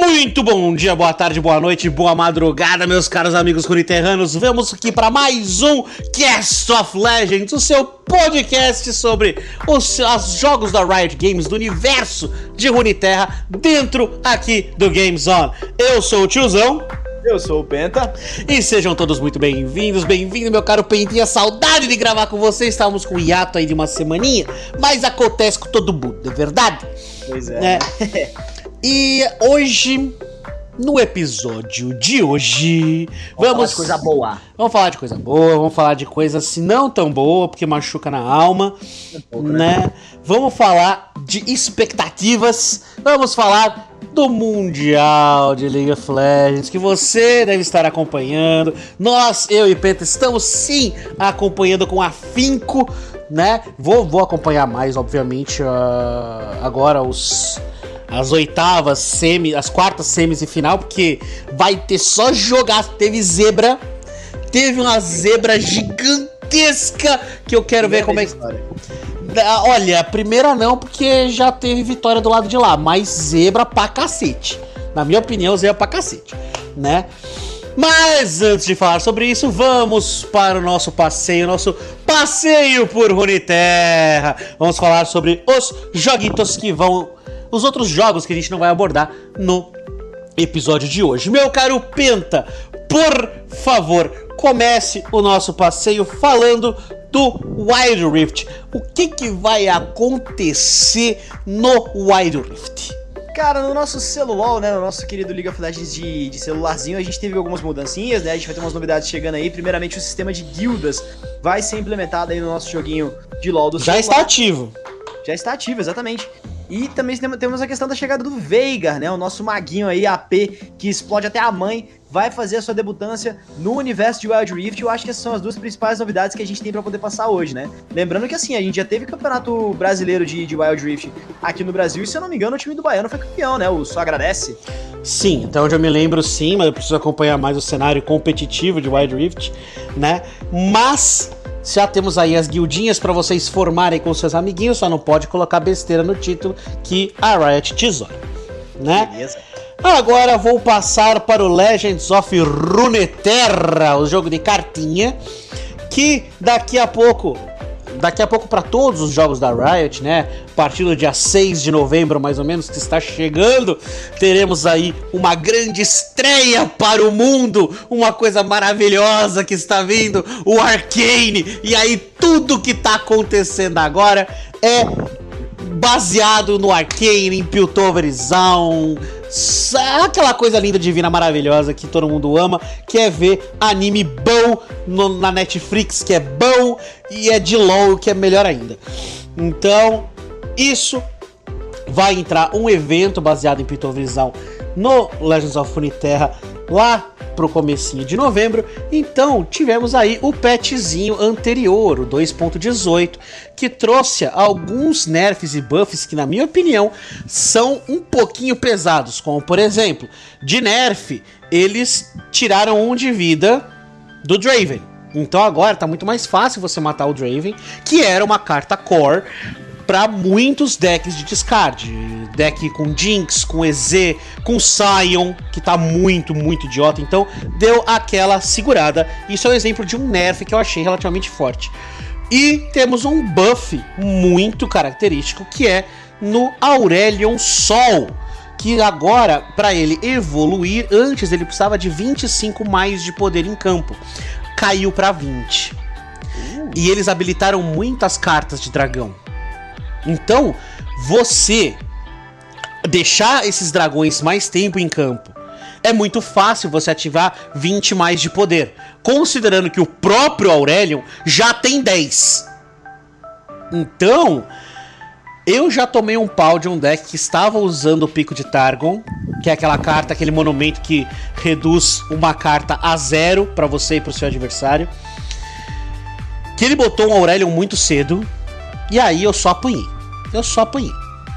Muito bom dia, boa tarde, boa noite, boa madrugada, meus caros amigos curiterranos. Vamos aqui para mais um Cast of Legends, o seu podcast sobre os, os jogos da Riot Games do universo de Runeterra dentro aqui do Games On. Eu sou o tiozão. Eu sou o Penta. E sejam todos muito bem-vindos, bem-vindo, meu caro Pentinha. Saudade de gravar com você. Estávamos com um hiato aí de uma semaninha, mas acontece com todo mundo, é verdade? Pois é. é. E hoje, no episódio de hoje, vamos, vamos falar de coisa boa. Vamos falar de coisa boa, vamos falar de coisa se não tão boa, porque machuca na alma, pouco, né? né? Vamos falar de expectativas, vamos falar do Mundial de League of Legends, que você deve estar acompanhando. Nós, eu e Penta, estamos sim acompanhando com afinco, né? Vou, vou acompanhar mais, obviamente, uh, agora os as oitavas, semi, as quartas semis e final, porque vai ter só jogar. Teve zebra, teve uma zebra gigantesca que eu quero ver como é que. Olha, primeira não, porque já teve vitória do lado de lá, mas zebra pra cacete. Na minha opinião, zebra pra cacete, né? Mas antes de falar sobre isso, vamos para o nosso passeio, nosso passeio por Runeterra. Vamos falar sobre os joguitos que vão os outros jogos que a gente não vai abordar no episódio de hoje. Meu caro Penta, por favor, comece o nosso passeio falando do Wild Rift. O que, que vai acontecer no Wild Rift? Cara, no nosso celular, né, no nosso querido League of Legends de, de, celularzinho, a gente teve algumas mudancinhas, né? A gente vai ter umas novidades chegando aí. Primeiramente, o sistema de guildas vai ser implementado aí no nosso joguinho de LoL do Já celular. está ativo. Já está ativo, exatamente. E também temos a questão da chegada do Veigar, né? O nosso maguinho aí, AP, que explode até a mãe, vai fazer a sua debutância no universo de Wild Rift. Eu acho que essas são as duas principais novidades que a gente tem para poder passar hoje, né? Lembrando que assim, a gente já teve campeonato brasileiro de, de Wild Rift aqui no Brasil, e se eu não me engano, o time do Baiano foi campeão, né? O Só Agradece. Sim, onde eu me lembro, sim, mas eu preciso acompanhar mais o cenário competitivo de Wild Rift, né? Mas já temos aí as guildinhas para vocês formarem com seus amiguinhos, só não pode colocar besteira no título que a Riot tesoura, né? Beleza. Agora vou passar para o Legends of Runeterra, o jogo de cartinha, que daqui a pouco daqui a pouco para todos os jogos da Riot, né? A partir do dia 6 de novembro, mais ou menos, que está chegando, teremos aí uma grande estreia para o mundo, uma coisa maravilhosa que está vindo, o Arcane. E aí tudo que está acontecendo agora é baseado no Arcane, em Piltoverzão, aquela coisa linda, divina, maravilhosa que todo mundo ama, que é ver anime bom no, na Netflix, que é bom, e é de LOL, que é melhor ainda. Então, isso vai entrar um evento baseado em Pitovisão no Legends of Runeterra lá pro comecinho de novembro. Então, tivemos aí o patchzinho anterior, o 2.18, que trouxe alguns nerfs e buffs que na minha opinião são um pouquinho pesados, como por exemplo, de nerf, eles tiraram um de vida do Draven. Então agora tá muito mais fácil você matar o Draven, que era uma carta core para muitos decks de discard. Deck com Jinx, com EZ, com Sion, que tá muito, muito idiota. Então, deu aquela segurada. Isso é um exemplo de um nerf que eu achei relativamente forte. E temos um buff muito característico que é no Aurelion Sol. Que agora, para ele evoluir, antes ele precisava de 25 mais de poder em campo. Caiu para 20. E eles habilitaram muitas cartas de dragão. Então, você deixar esses dragões mais tempo em campo é muito fácil você ativar 20 mais de poder, considerando que o próprio Aurelion já tem 10. Então, eu já tomei um pau de um deck que estava usando o Pico de Targon, que é aquela carta, aquele monumento que reduz uma carta a zero para você e para o seu adversário. Que ele botou um Aurelion muito cedo, e aí eu só apanhei. Eu só apanhei.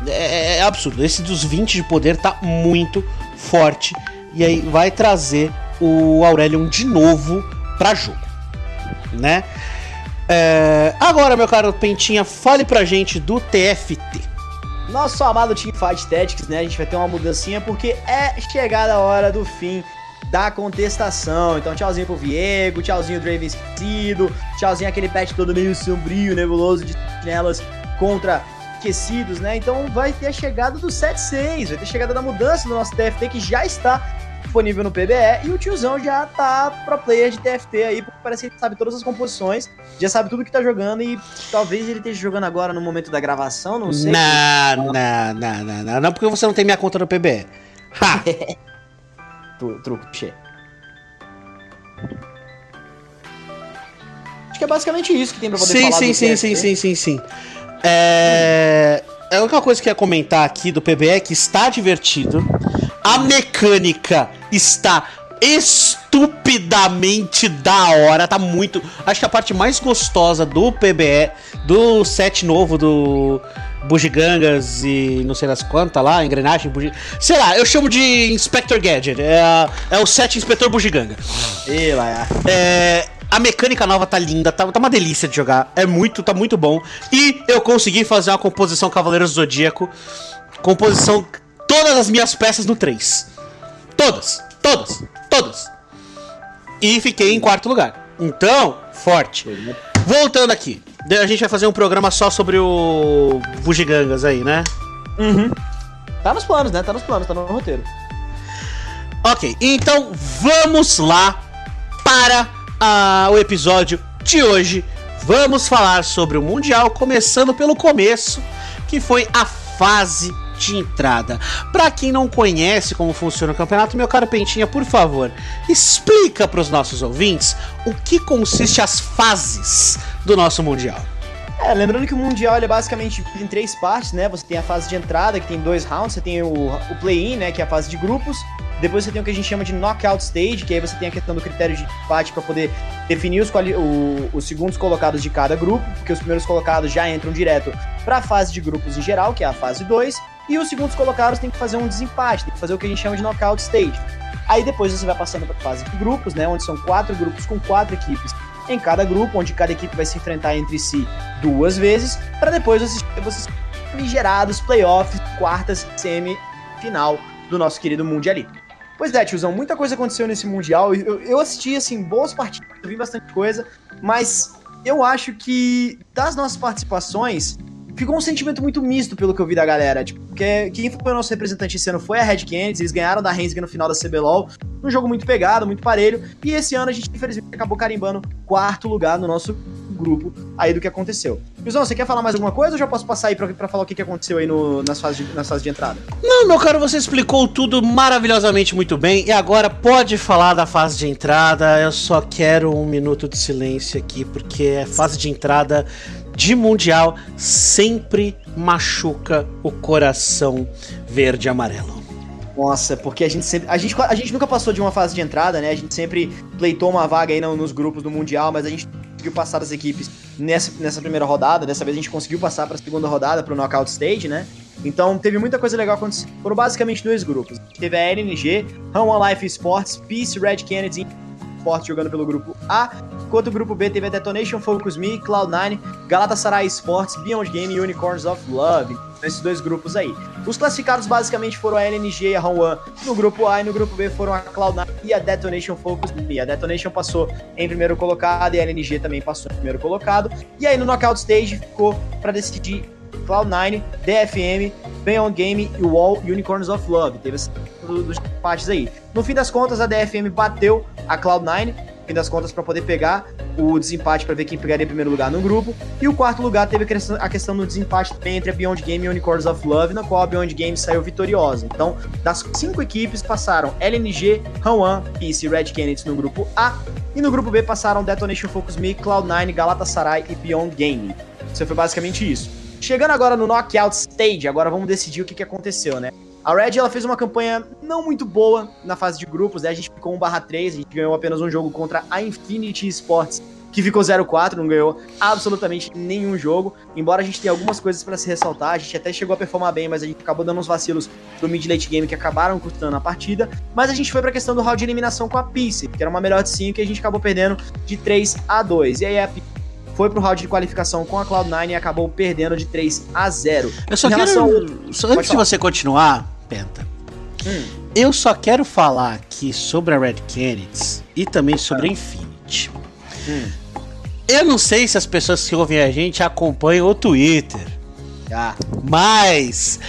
É, é, é, absurdo. Esse dos 20 de poder tá muito forte. E aí vai trazer o Aurelion de novo pra jogo. Né? É... Agora, meu caro Pentinha, fale pra gente do TFT. nosso amado Teamfight Tactics, né? A gente vai ter uma mudancinha porque é chegada a hora do fim da contestação. Então, tchauzinho pro Viego, tchauzinho Draven esquecido, tchauzinho aquele pet todo meio sombrio, nebuloso de sentinelas contra aquecidos, né? Então vai ter a chegada do 7.6, vai ter a chegada da mudança do nosso TFT que já está disponível no PBE e o tiozão já tá pro player de TFT aí, porque parece que ele sabe todas as composições, já sabe tudo que tá jogando e talvez ele esteja jogando agora no momento da gravação, não sei. Não, não, não, não, não, não, porque você não tem minha conta no PBE. Ha! truco, che. Acho que é basicamente isso que tem pra poder sim, falar sim, sim, TFT. sim, sim, sim, sim. É... A única coisa que eu ia comentar aqui do PBE é que está divertido. A mecânica está estupidamente da hora. Tá muito. Acho que a parte mais gostosa do PBE, do set novo do Bugigangas e não sei das quantas lá, engrenagem, bugi... sei lá, eu chamo de Inspector Gadget. É, é o set Inspetor Bugiganga. Ih, lá, é. A mecânica nova tá linda, tá, tá uma delícia de jogar. É muito, tá muito bom. E eu consegui fazer uma composição Cavaleiros do Zodíaco. Composição. Todas as minhas peças no 3. Todas, todas, todas. E fiquei em quarto lugar. Então, forte. Voltando aqui. A gente vai fazer um programa só sobre o Bugigangas aí, né? Tá nos planos, né? Tá nos planos, tá no roteiro. Ok, então vamos lá para o episódio de hoje. Vamos falar sobre o Mundial, começando pelo começo, que foi a fase de entrada. Para quem não conhece como funciona o campeonato, meu caro Pentinha, por favor, explica para os nossos ouvintes o que consiste as fases do nosso Mundial. É, lembrando que o Mundial é basicamente em três partes, né? Você tem a fase de entrada, que tem dois rounds, você tem o, o play-in, né? Que é a fase de grupos. Depois você tem o que a gente chama de knockout stage, que aí você tem a questão do critério de empate para poder definir os, o- os segundos colocados de cada grupo, porque os primeiros colocados já entram direto para a fase de grupos em geral, que é a fase 2, e os segundos colocados têm que fazer um desempate, tem que fazer o que a gente chama de knockout stage. Aí depois você vai passando para a fase de grupos, né? Onde são quatro grupos com quatro equipes em cada grupo, onde cada equipe vai se enfrentar entre si duas vezes, para depois vocês, vocês gerados playoffs, quartas, semi-final do nosso querido Mundialito. Pois é, tiozão, muita coisa aconteceu nesse Mundial. Eu, eu assisti, assim, boas partidas, vi bastante coisa, mas eu acho que das nossas participações ficou um sentimento muito misto pelo que eu vi da galera. Tipo, porque quem foi o nosso representante esse ano foi a Red Canids, eles ganharam da Rensga no final da CBLOL, um jogo muito pegado, muito parelho, e esse ano a gente infelizmente acabou carimbando quarto lugar no nosso grupo aí do que aconteceu. Tiozão, você quer falar mais alguma coisa ou já posso passar aí pra, pra falar o que, que aconteceu aí no- nas, fases de, nas fases de entrada? Não, meu caro, você explicou tudo maravilhosamente muito bem. E agora pode falar da fase de entrada. Eu só quero um minuto de silêncio aqui, porque a fase de entrada de Mundial sempre machuca o coração verde e amarelo. Nossa, porque a gente sempre. A gente, a gente nunca passou de uma fase de entrada, né? A gente sempre pleitou uma vaga aí no- nos grupos do Mundial, mas a gente conseguiu passar das equipes nessa, nessa primeira rodada. Dessa vez a gente conseguiu passar para a segunda rodada, para o Knockout Stage, né? Então teve muita coisa legal acontecendo. Foram basicamente dois grupos. Teve a LNG, One Life Sports, Peace, Red Kennedy Sports jogando pelo grupo A. Enquanto o grupo B teve a Detonation Focus Me, Cloud9, Galatasaray Sports, Beyond Game e Unicorns of Love. Esses dois grupos aí. Os classificados basicamente foram a LNG e a Run One no grupo A e no grupo B foram a Cloud9 e a Detonation Focus Me. A Detonation passou em primeiro colocado e a LNG também passou em primeiro colocado. E aí no Knockout Stage ficou para decidir Cloud9, DFM, Beyond Game e Wall Unicorns of Love. Teve esse do- dos empates aí. No fim das contas, a DFM bateu a Cloud9, no fim das contas, para poder pegar o desempate para ver quem pegaria em primeiro lugar no grupo. E o quarto lugar teve a questão, do desempate também entre a Beyond Game e Unicorns of Love, na qual a Beyond Game saiu vitoriosa. Então, das cinco equipes passaram LNG, Han Peace e Red Kennedy no grupo A. E no grupo B passaram Detonation Focus Me, Cloud9, Galatasaray e Beyond Game. Isso foi basicamente isso. Chegando agora no Knockout Stage, agora vamos decidir o que, que aconteceu, né? A Red ela fez uma campanha não muito boa na fase de grupos, né? A gente ficou 1/3, a gente ganhou apenas um jogo contra a Infinity Sports, que ficou 0-4, não ganhou absolutamente nenhum jogo. Embora a gente tenha algumas coisas pra se ressaltar, a gente até chegou a performar bem, mas a gente acabou dando uns vacilos do mid late game que acabaram custando a partida. Mas a gente foi pra questão do round de eliminação com a Peace, que era uma melhor de 5 e a gente acabou perdendo de 3 a 2. E aí a Peace foi pro round de qualificação com a Cloud9 e acabou perdendo de 3 a 0. Eu só Em quero. relação- só antes de você continuar, Penta, Hum, eu só quero falar aqui sobre a Red Canids e também sobre a Infinity. hum. Eu não sei se as pessoas que ouvem a gente acompanham o Twitter, Ah, mas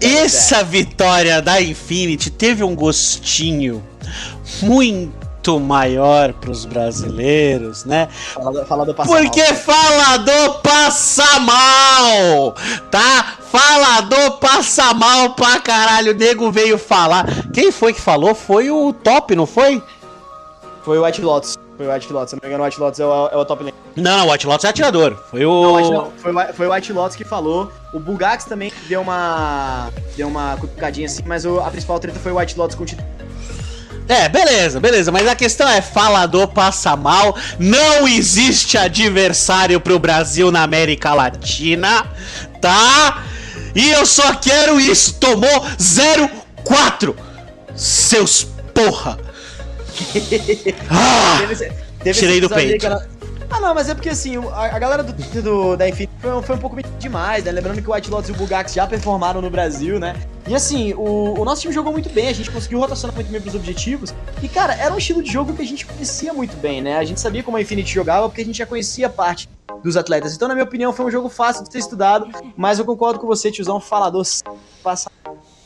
essa vitória da Infinity teve um gostinho muito maior pros brasileiros, né? fala, do- fala do Porque falador passa mal, tá? Falador passa mal pra caralho. O nego veio falar. Quem foi que falou? Foi o Top, não foi? Foi o White Lotus. Foi o White Lotus. Se não me engano, o White Lotus é o, é o top lane. Não, o White Lotus é atirador. Foi Não, o White não, foi, o White- foi o White Lotus que falou. O Bugax também deu uma. Deu uma cutucadinha assim, mas o- a principal treta foi o White Lotus com o Titã. É, beleza, beleza. Mas a questão é: falador passa mal. Não existe adversário pro Brasil na América Latina, tá? E eu só quero isso. Tomou 0-4. Seus porra. Ah! Tirei do peito. ela- Ah, não, mas é porque assim, a, a galera do, do- da Infinity foi, um- foi um pouco demais, né? Lembrando que o White Lotus e o Bugax já performaram no Brasil, né? E assim, o, o nosso time jogou muito bem, a gente conseguiu rotacionar muito bem pros objetivos. E, cara, era um estilo de jogo que a gente conhecia muito bem, né? A gente sabia como a Infinity jogava porque a gente já conhecia parte dos atletas. Então, na minha opinião, foi um jogo fácil de ser estudado, mas eu concordo com você, tiozão, falador passa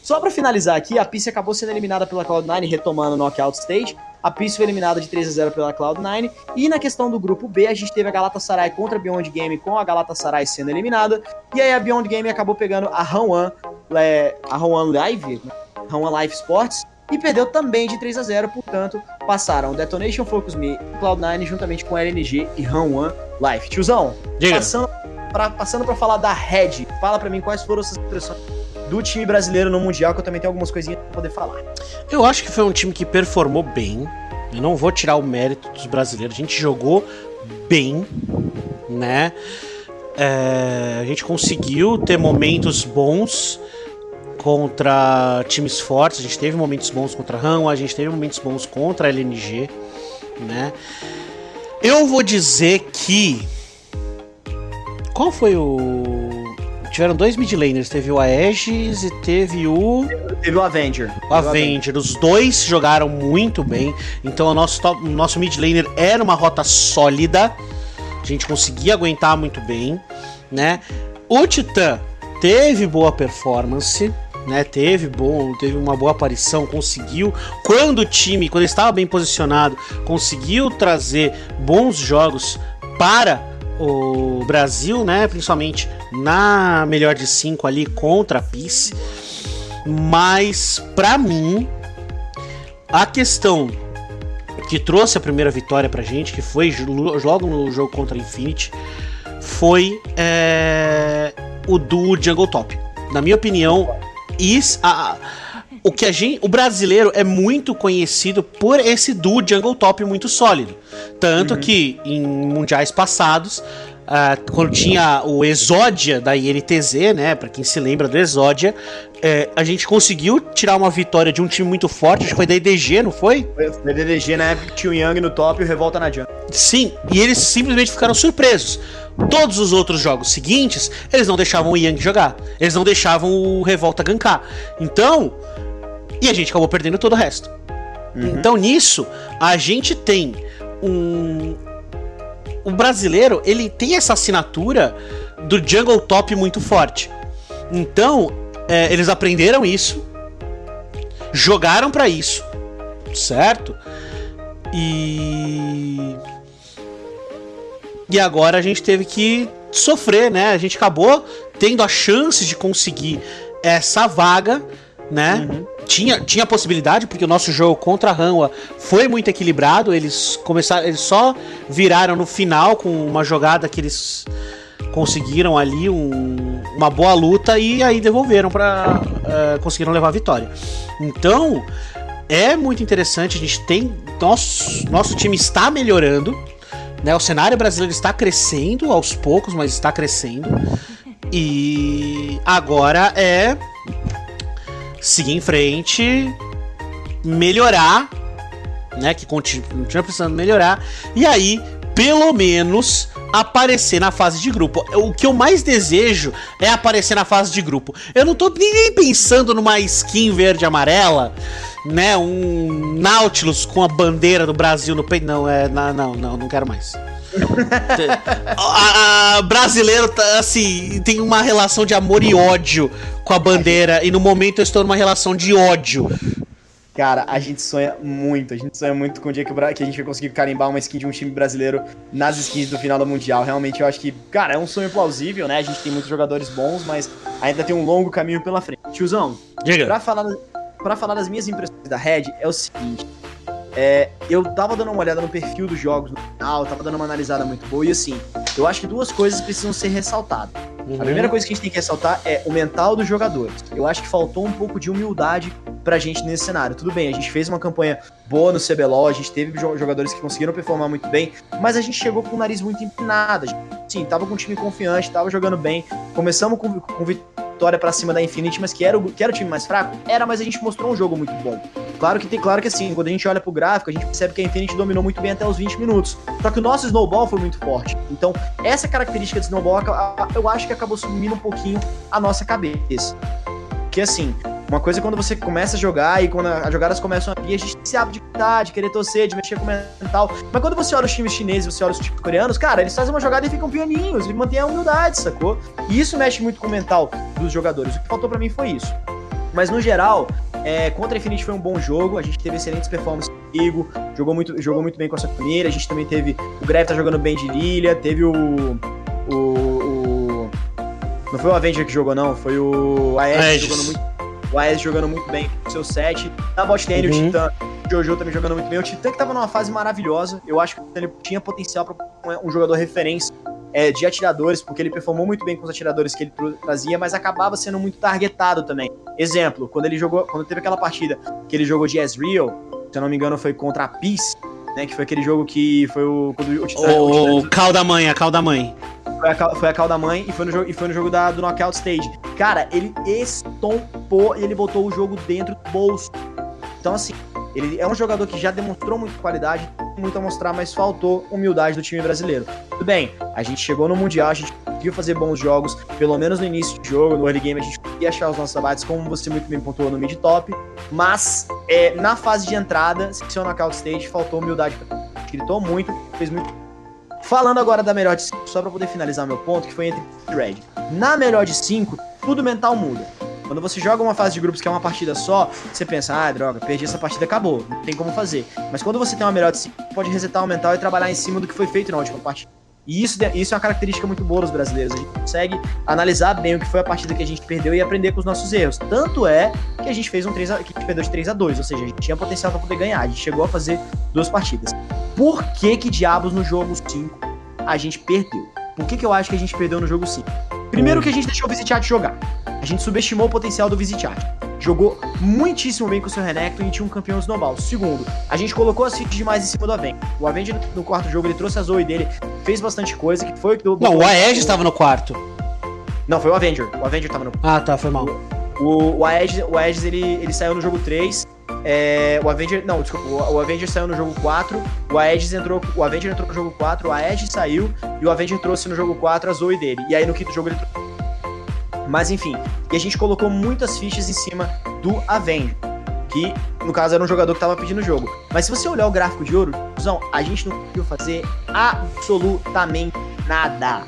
só pra finalizar aqui, a Peace acabou sendo eliminada pela Cloud9, retomando o Knockout Stage. A Peace foi eliminada de 3 a 0 pela Cloud9. E na questão do grupo B, a gente teve a Galatasaray contra a Beyond Game, com a Galatasaray sendo eliminada. E aí a Beyond Game acabou pegando a Han1, é, a Han1 Live? Han1 Live Sports, e perdeu também de 3 a 0 portanto, passaram Detonation Focus Me e Cloud9 juntamente com a LNG e Han1 Live. Tiozão, Diga. passando pra falar da Red, fala pra mim quais foram essas impressões do time brasileiro no Mundial, que eu também tenho algumas coisinhas pra poder falar. Eu acho que foi um time que performou bem. Eu não vou tirar o mérito dos brasileiros. A gente jogou bem, né? É, a gente conseguiu ter momentos bons contra times fortes. A gente teve momentos bons contra a Ram, a gente teve momentos bons contra a LNG, né? Eu vou dizer que. Qual foi o. Tiveram dois mid laners, teve o Aegis e teve o. Teve o Avenger. O Avenger, os dois jogaram muito bem. Então o nosso, top, o nosso mid laner era uma rota sólida. A gente conseguia aguentar muito bem, né? O Titã teve boa performance, né? Teve bom, teve uma boa aparição, conseguiu quando o time, quando ele estava bem posicionado, conseguiu trazer bons jogos para o Brasil, né? Principalmente na melhor de cinco ali contra a Peace. Mas pra mim, a questão que trouxe a primeira vitória pra gente, que foi logo no jogo contra a Infinity, foi é, o do Jungle Top. Na minha opinião, is, a, o que a gente, o brasileiro é muito conhecido por esse duo Jungle Top muito sólido. Tanto que em mundiais passados, ah, quando tinha o Exódia da INTZ, né? Pra quem se lembra do Exódia, é, a gente conseguiu tirar uma vitória de um time muito forte, acho que foi da IDG, não foi? Na DDG, na época, tinha o Young no top e o Revolta na jungle. Sim, e eles simplesmente ficaram surpresos. Todos os outros jogos seguintes, eles não deixavam o Yang jogar. Eles não deixavam o Revolta gankar. Então, e a gente acabou perdendo todo o resto. Então nisso, a gente tem um. O brasileiro, ele tem essa assinatura do jungle top muito forte. Então, é, eles aprenderam isso, jogaram pra isso, certo? E. E agora a gente teve que sofrer, né? A gente acabou tendo a chance de conseguir essa vaga, né? Tinha, tinha possibilidade, porque o nosso jogo contra a Hanwha foi muito equilibrado. Eles começaram. Eles só viraram no final com uma jogada que eles conseguiram ali um- uma boa luta e aí devolveram para conseguiram levar a vitória. Então é muito interessante. A gente tem nosso nosso time está melhorando, né? O cenário brasileiro está crescendo aos poucos, mas está crescendo. E agora é seguir em frente, melhorar, né? Que continua precisando melhorar. E aí, pelo menos, aparecer na fase de grupo. O que eu mais desejo é aparecer na fase de grupo. Eu não tô nem pensando numa skin verde amarela, né? Um Nautilus com a bandeira do Brasil no peito. Não, é. Não, não, não, não quero mais. a, a, brasileiro tá, assim tem uma relação de amor e ódio com a bandeira e no momento eu estou numa relação de ódio Cara, a gente sonha muito, a gente sonha muito com o dia que, que a gente vai conseguir carimbar uma skin de um time brasileiro nas skins do final do Mundial. Realmente, eu acho que, cara, é um sonho plausível, né? A gente tem muitos jogadores bons, mas ainda tem um longo caminho pela frente. Tiozão, Diga. Pra, falar, pra falar das minhas impressões da Red, é o seguinte. É, eu tava dando uma olhada no perfil dos jogos no final, tava dando uma analisada muito boa, e assim, eu acho que duas coisas precisam ser ressaltadas. Uhum. A primeira coisa que a gente tem que ressaltar é o mental dos jogadores. Eu acho que faltou um pouco de humildade pra gente nesse cenário. Tudo bem, a gente fez uma campanha boa no CBLOL, a gente teve jogadores que conseguiram performar muito bem, mas a gente chegou com o nariz muito empinado. Sim, tava com um time confiante, tava jogando bem. Começamos com, com vitória para cima da Infinity, mas que era, o, que era o time mais fraco? Era, mas a gente mostrou um jogo muito bom. Claro que tem, claro que assim, quando a gente olha pro gráfico, a gente percebe que a Infinity dominou muito bem até os 20 minutos. Só que o nosso snowball foi muito forte. Então, essa característica de snowball, eu acho que acabou sumindo um pouquinho a nossa cabeça. Que assim, uma coisa é quando você começa a jogar e quando as jogadas começam a vir, a gente se abre de gritar, de querer torcer, de mexer com o mental. Mas quando você olha os times chineses, você olha os times coreanos, cara, eles fazem uma jogada e ficam pianinhos, eles mantêm a humildade, sacou? E isso mexe muito com o mental dos jogadores. O que faltou para mim foi isso. Mas no geral, é, contra a Infinity foi um bom jogo, a gente teve excelentes performances comigo, jogou muito, jogou muito bem com a sua primeira, a gente também teve. O Greve tá jogando bem de Lilia, teve o. O. o não foi o Avenger que jogou, não, foi o Aegis jogando muito o Aes jogando muito bem com seu set. Na bot lane, uhum. o Titã, o Jojo também jogando muito bem. O Titã que tava numa fase maravilhosa. Eu acho que ele tinha potencial para um jogador referência é, de atiradores, porque ele performou muito bem com os atiradores que ele trazia, mas acabava sendo muito targetado também. Exemplo, quando ele jogou, quando teve aquela partida que ele jogou de Ezreal, se eu não me engano foi contra a Peace, né, que foi aquele jogo que foi o o, Titã, o, o Cal da mãe, a Cal da mãe. Foi a, foi a da mãe e foi no jogo, e foi no jogo da, do Knockout Stage. Cara, ele estompou e ele botou o jogo dentro do bolso. Então, assim, ele é um jogador que já demonstrou muita qualidade, muito a mostrar, mas faltou humildade do time brasileiro. Tudo bem, a gente chegou no Mundial, a gente conseguiu fazer bons jogos, pelo menos no início do jogo, no early game a gente conseguia achar os nossos abates, como você muito bem pontuou no mid top, mas é, na fase de entrada, se o knockout stage, faltou humildade. Gritou muito, fez muito Falando agora da melhor de 5, só pra poder finalizar meu ponto, que foi entre Red. Na melhor de 5, tudo mental muda. Quando você joga uma fase de grupos que é uma partida só, você pensa, ah, droga, perdi essa partida, acabou, não tem como fazer. Mas quando você tem uma melhor de 5, pode resetar o mental e trabalhar em cima do que foi feito na última partida. E isso, isso é uma característica muito boa dos brasileiros. A gente consegue analisar bem o que foi a partida que a gente perdeu e aprender com os nossos erros. Tanto é que a gente fez um 3 a, que perdeu de 3 a 2 ou seja, a gente tinha potencial para poder ganhar. A gente chegou a fazer duas partidas. Por que que diabos no jogo 5 a gente perdeu? Por que que eu acho que a gente perdeu no jogo 5? Primeiro que a gente deixou o Visichat jogar. A gente subestimou o potencial do Visichat. Jogou muitíssimo bem com o seu Renekton e tinha um campeão snowball. Segundo, a gente colocou as fitas demais em cima do Avenger. O Avenger no quarto jogo ele trouxe a Zoe dele, fez bastante coisa, que foi o que deu. Não, o Aegis estava no quarto. Não, foi o Avenger. O Avenger tava no. Ah, tá, foi mal. O, o, Aegis, o Aegis ele, ele saiu no jogo 3. É, o Avenger. Não, desculpa. O, o Avenger saiu no jogo 4. O Aegis entrou. O Avenger entrou no jogo 4. O Aegis saiu. E o Avenger trouxe no jogo 4 a Zoe dele. E aí no quinto jogo ele trouxe mas enfim, e a gente colocou muitas fichas em cima do Avenger, que no caso era um jogador que tava pedindo o jogo. Mas se você olhar o gráfico de ouro, a gente não conseguiu fazer absolutamente nada.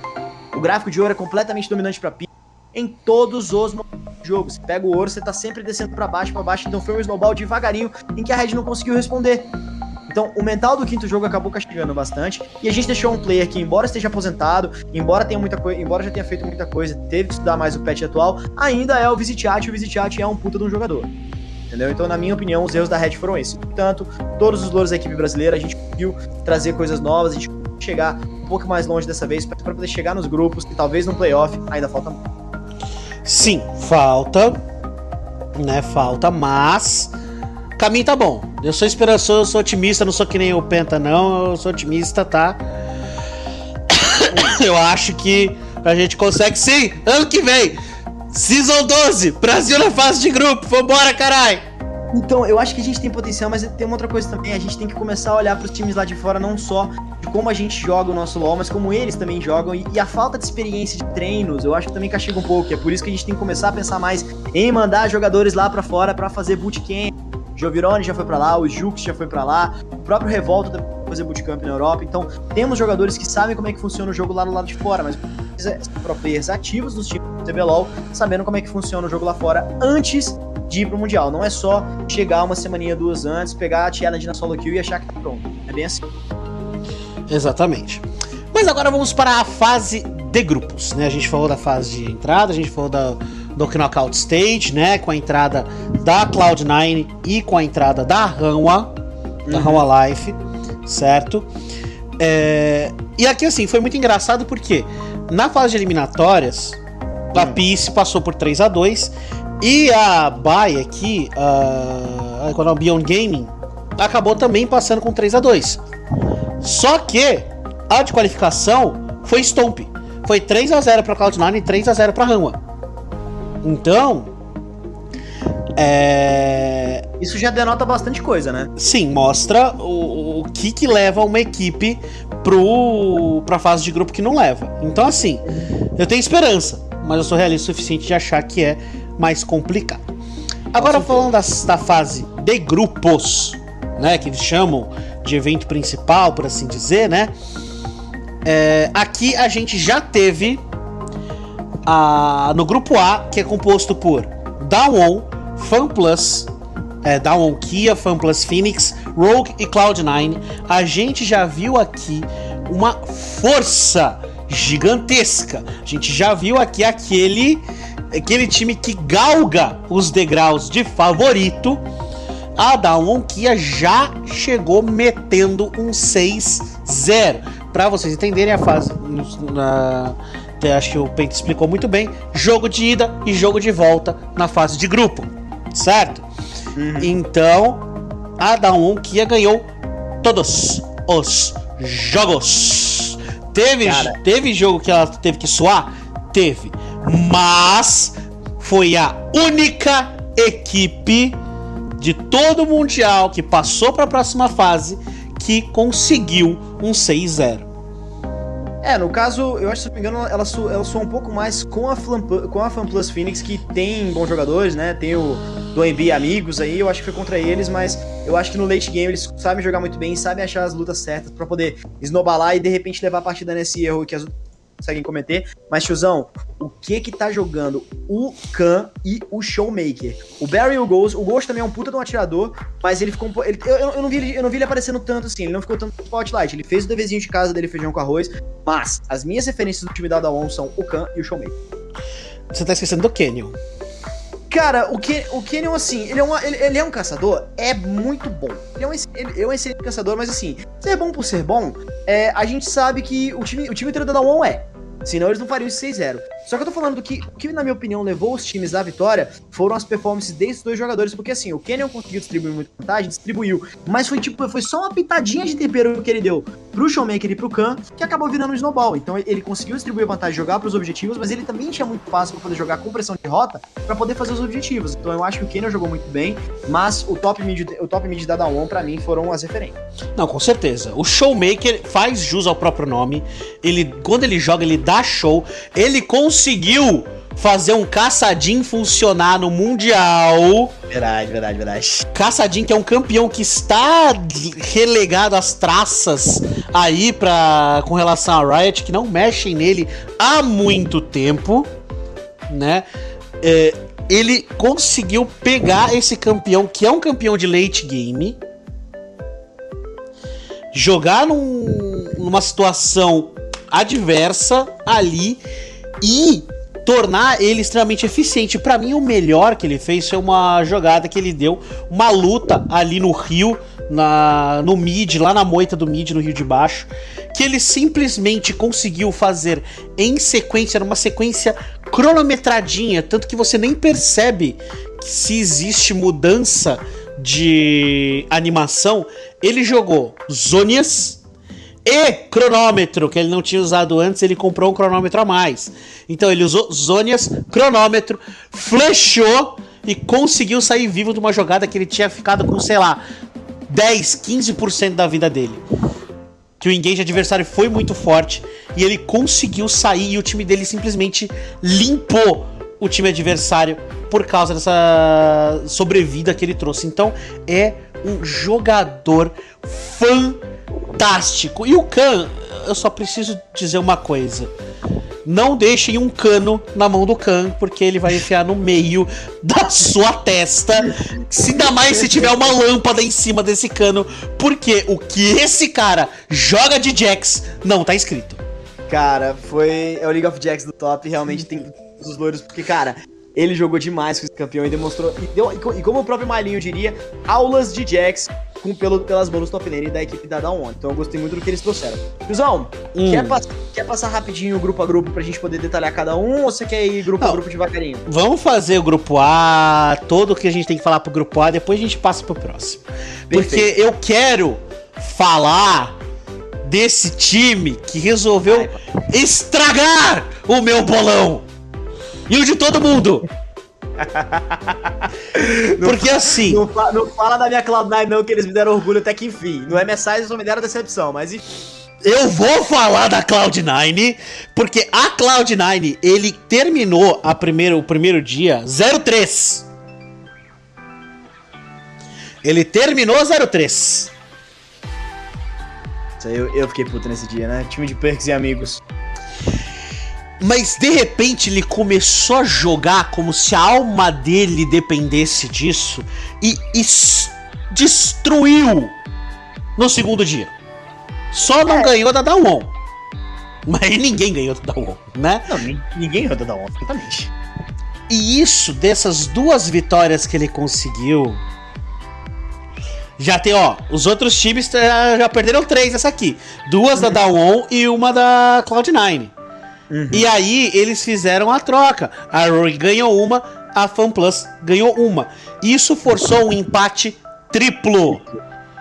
O gráfico de ouro é completamente dominante para Pi em todos os jogos. Você pega o ouro, você tá sempre descendo para baixo, para baixo, então foi um snowball devagarinho em que a Red não conseguiu responder. Então, o mental do quinto jogo acabou castigando bastante. E a gente deixou um player que, embora esteja aposentado, embora tenha muita coisa, embora já tenha feito muita coisa, teve que estudar mais o patch atual, ainda é o Visitiat, e o Visitiat é um puta de um jogador. Entendeu? Então, na minha opinião, os erros da Red foram esses. Portanto, todos os louros da equipe brasileira, a gente conseguiu trazer coisas novas, a gente conseguiu chegar um pouco mais longe dessa vez, para poder chegar nos grupos e talvez no playoff ainda falta muito. Sim, falta, né? Falta, mas caminho tá bom. Eu sou esperançoso, eu sou otimista, não sou que nem o Penta, não. Eu sou otimista, tá? eu acho que a gente consegue sim. Ano que vem, Season 12, Brasil na fase de grupo. Vambora, carai! Então, eu acho que a gente tem potencial, mas tem uma outra coisa também. A gente tem que começar a olhar para os times lá de fora, não só de como a gente joga o nosso LoL, mas como eles também jogam. E, e, a falta de experiência de treinos, eu acho que também castiga um pouco. É por isso que a gente tem que começar a pensar mais em mandar jogadores lá para fora para fazer bootcamp. Jovirone já foi para lá, o Jux já foi para lá, o próprio Revolta também fazer bootcamp na Europa. Então, temos jogadores que sabem como é que funciona o jogo lá do lado de fora, mas pro players ativos dos times CBLOL, sabendo como é que funciona o jogo lá fora antes de ir pro Mundial. Não é só chegar uma semaninha, duas antes, pegar a challenge na solo kill e achar que tá pronto. É bem assim. Exatamente. Mas agora vamos para a fase de grupos, né? A gente falou da fase de entrada, a gente falou da, do Knockout Stage, né? Com a entrada da Cloud9 e com a entrada da Hanwha, da uhum. Life, certo? É... E aqui, assim, foi muito engraçado porque na fase de eliminatórias, a. Peace passou por 3 a 2 e a Bay aqui, a, a Beyond Gaming, acabou também passando com 3 a 2 Só que a de qualificação foi Stomp. Foi 3 a 0 para Cloud9 e 3 a 0 para Hanwha. Então, é... Isso já denota bastante coisa, né? Sim, mostra o, o que que leva uma equipe pro, pra fase de grupo que não leva. Então, assim, eu tenho esperança, mas eu sou realista o suficiente de achar que é mais complicado. Agora falando da, da fase de grupos, né, que eles chamam de evento principal, por assim dizer, né? É, aqui a gente já teve a, no grupo A, que é composto por Dawon, FanPlus, é, Dawon Kia, FanPlus Phoenix, Rogue e Cloud9. A gente já viu aqui uma força gigantesca. A gente já viu aqui aquele aquele time que galga os degraus de favorito, a Dawn Kia já chegou metendo um 6-0. Para vocês entenderem a fase, na, acho que o Pente explicou muito bem: jogo de ida e jogo de volta na fase de grupo, certo? Uhum. Então, a Dawn Kia ganhou todos os jogos. Teve, teve jogo que ela teve que suar? Teve mas foi a única equipe de todo o Mundial que passou para a próxima fase que conseguiu um 6-0. É, no caso, eu acho, se não me engano, ela, ela soa um pouco mais com a, Flam, com a FanPlus Phoenix, que tem bons jogadores, né? Tem o do MB amigos aí, eu acho que foi contra eles, mas eu acho que no late game eles sabem jogar muito bem, sabem achar as lutas certas para poder esnobalar e de repente levar a partida nesse erro que as conseguem cometer. Mas, tiozão, o que que tá jogando o Khan e o Showmaker? O Barry e o Ghost, o Ghost também é um puta de um atirador, mas ele ficou ele, eu, eu, não vi ele, eu não vi ele aparecendo tanto assim, ele não ficou tanto no spotlight. Ele fez o deverzinho de casa dele, feijão com arroz, mas as minhas referências do time da Dawn são o Khan e o Showmaker. Você tá esquecendo do Canyon. Cara, o, Ken, o Kenyon, assim, ele é, uma, ele, ele, é um caçador, é muito bom. Ele é um, ele é um excelente caçador, mas assim, ser bom por ser bom, é, a gente sabe que o time, o time inteiro da Dawn é. Senão eles não fariam esse 6-0. Só que eu tô falando do que, o que, na minha opinião, levou os times à vitória foram as performances desses dois jogadores, porque assim, o Kenyon conseguiu distribuir muita vantagem, distribuiu, mas foi tipo, foi só uma pitadinha de tempero que ele deu pro Showmaker e pro Khan, que acabou virando um snowball. Então ele conseguiu distribuir vantagem, jogar pros objetivos, mas ele também tinha muito fácil para poder jogar com pressão de rota para poder fazer os objetivos. Então eu acho que o Kenyon jogou muito bem, mas o top mid, o top mid da Dawn para mim foram as referências. Não, com certeza. O Showmaker faz jus ao próprio nome. Ele quando ele joga, ele dá show. Ele conseguiu fazer um caçadinho funcionar no Mundial. Verdade, verdade, verdade. Caçadinho que é um campeão que está relegado às traças aí pra, com relação a Riot, que não mexem nele há muito tempo, né? É, ele conseguiu pegar esse campeão, que é um campeão de late game, jogar num, numa situação adversa ali e tornar ele extremamente eficiente. Para mim, o melhor que ele fez foi uma jogada que ele deu, uma luta ali no rio, na, no mid, lá na moita do mid, no rio de baixo, que ele simplesmente conseguiu fazer em sequência, numa sequência cronometradinha, tanto que você nem percebe se existe mudança de animação. Ele jogou Zonias e cronômetro, que ele não tinha usado antes, ele comprou um cronômetro a mais. Então ele usou Zonias, cronômetro, flechou e conseguiu sair vivo de uma jogada que ele tinha ficado com, sei lá, 10, 15% da vida dele. Que o engage adversário foi muito forte e ele conseguiu sair e o time dele simplesmente limpou o time adversário por causa dessa sobrevida que ele trouxe. Então é um jogador fantástico. E o Khan, eu só preciso dizer uma coisa. Não deixem um cano na mão do Khan, porque ele vai enfiar no meio da sua testa. Se ainda mais se tiver uma lâmpada em cima desse cano, porque o que esse cara joga de Jax não tá escrito. Cara, foi. É o League of Jacks do top, realmente tem os loiros, porque, cara, ele jogou demais com esse campeão e demonstrou. E, deu, e como o próprio Malinho diria, aulas de Jax com, pelo, pelas do top lane da equipe da Down One. Então eu gostei muito do que eles trouxeram. Tiozão, Hum. quer, pass- quer passar rapidinho grupo a grupo pra gente poder detalhar cada um ou você quer ir grupo a Não. grupo devagarinho? Vamos fazer o grupo A, todo o que a gente tem que falar pro grupo A, depois a gente passa pro próximo. Porque Perfeito. eu quero falar desse time que resolveu estragar o meu bolão. E o de todo mundo. Porque assim, Não, fa- não fala da minha Cloud9 não, que eles me deram orgulho até que enfim. No MSI eles só me deram decepção, mas enfim. eu vou falar da Cloud9, porque a Cloud9, ele terminou a primeiro, o primeiro dia 03. Ele terminou 03. Isso aí Eu, eu fiquei puto nesse dia, né? Time de perks e amigos. Mas de repente ele começou a jogar como se a alma dele dependesse disso e, es- destruiu no segundo dia. Só não ganhou da Dawn. Mas ninguém ganhou da Dawn, né? Não, nin- ninguém roda da onda, exatamente. E isso, dessas duas vitórias que ele conseguiu. Já tem, ó, os outros times eh, já perderam três essa aqui. Duas da Dawn e uma da Cloud9. E aí eles fizeram a troca. A Rory ganhou uma, a FanPlus ganhou uma. Isso forçou um empate triplo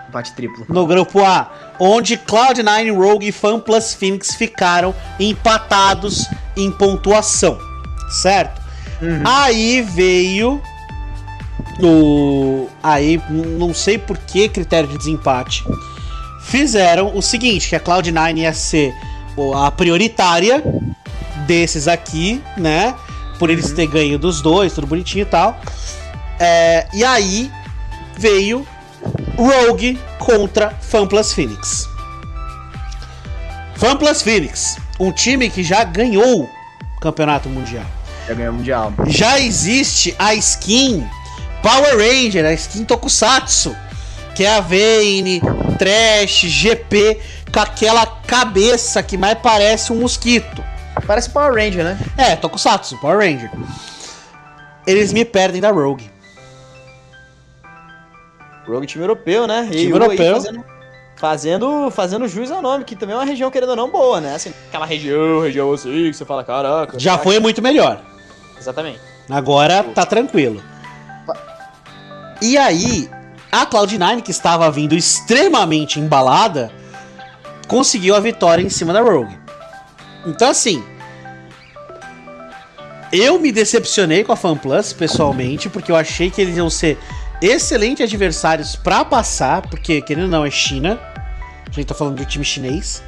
Empate triplo. no grupo A, onde Cloud9, Rogue e FanPlus Phoenix ficaram empatados em pontuação, certo? Aí veio o aí não sei por que critério de desempate. Fizeram o seguinte, que a Cloud9 ia ser a prioritária desses aqui, né? Por eles ter ganho dos dois, tudo bonitinho e tal. É, e aí veio Rogue contra FanPlus Phoenix. FanPlus Phoenix, um time que já ganhou o campeonato mundial. Já ganhou o Mundial. Já existe a skin Power Ranger, a skin Tokusatsu, que é a Vayne, Trash, GP, com aquela cabeça que mais parece um mosquito. Parece Power Ranger, né? É, Tokusatsu, Power Ranger. Eles me perdem da Rogue. Rogue time europeu, né? E Time europeu. Fazendo, fazendo, fazendo jus ao nome, que também é uma região, querendo ou não, boa, né? Assim, aquela região, região assim, que você fala, caraca. Já caraca. foi muito melhor. Exatamente. Agora tá tranquilo. E aí, a Cloud9, que estava vindo extremamente embalada, conseguiu a vitória em cima da Rogue. Então, assim. Eu me decepcionei com a FanPlus, pessoalmente, porque eu achei que eles iam ser excelentes adversários pra passar, porque, querendo ou não, é China. A gente tá falando de um time chinês.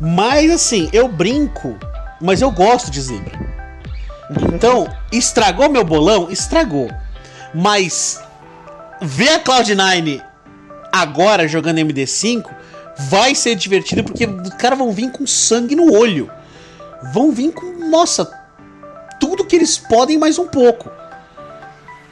Mas, assim, eu brinco, mas eu gosto de zebra. Então, estragou meu bolão? Estragou. Mas ver a Cloud9 agora jogando MD5 vai ser divertido porque os caras vão vir com sangue no olho. Vão vir com, nossa, tudo que eles podem mais um pouco.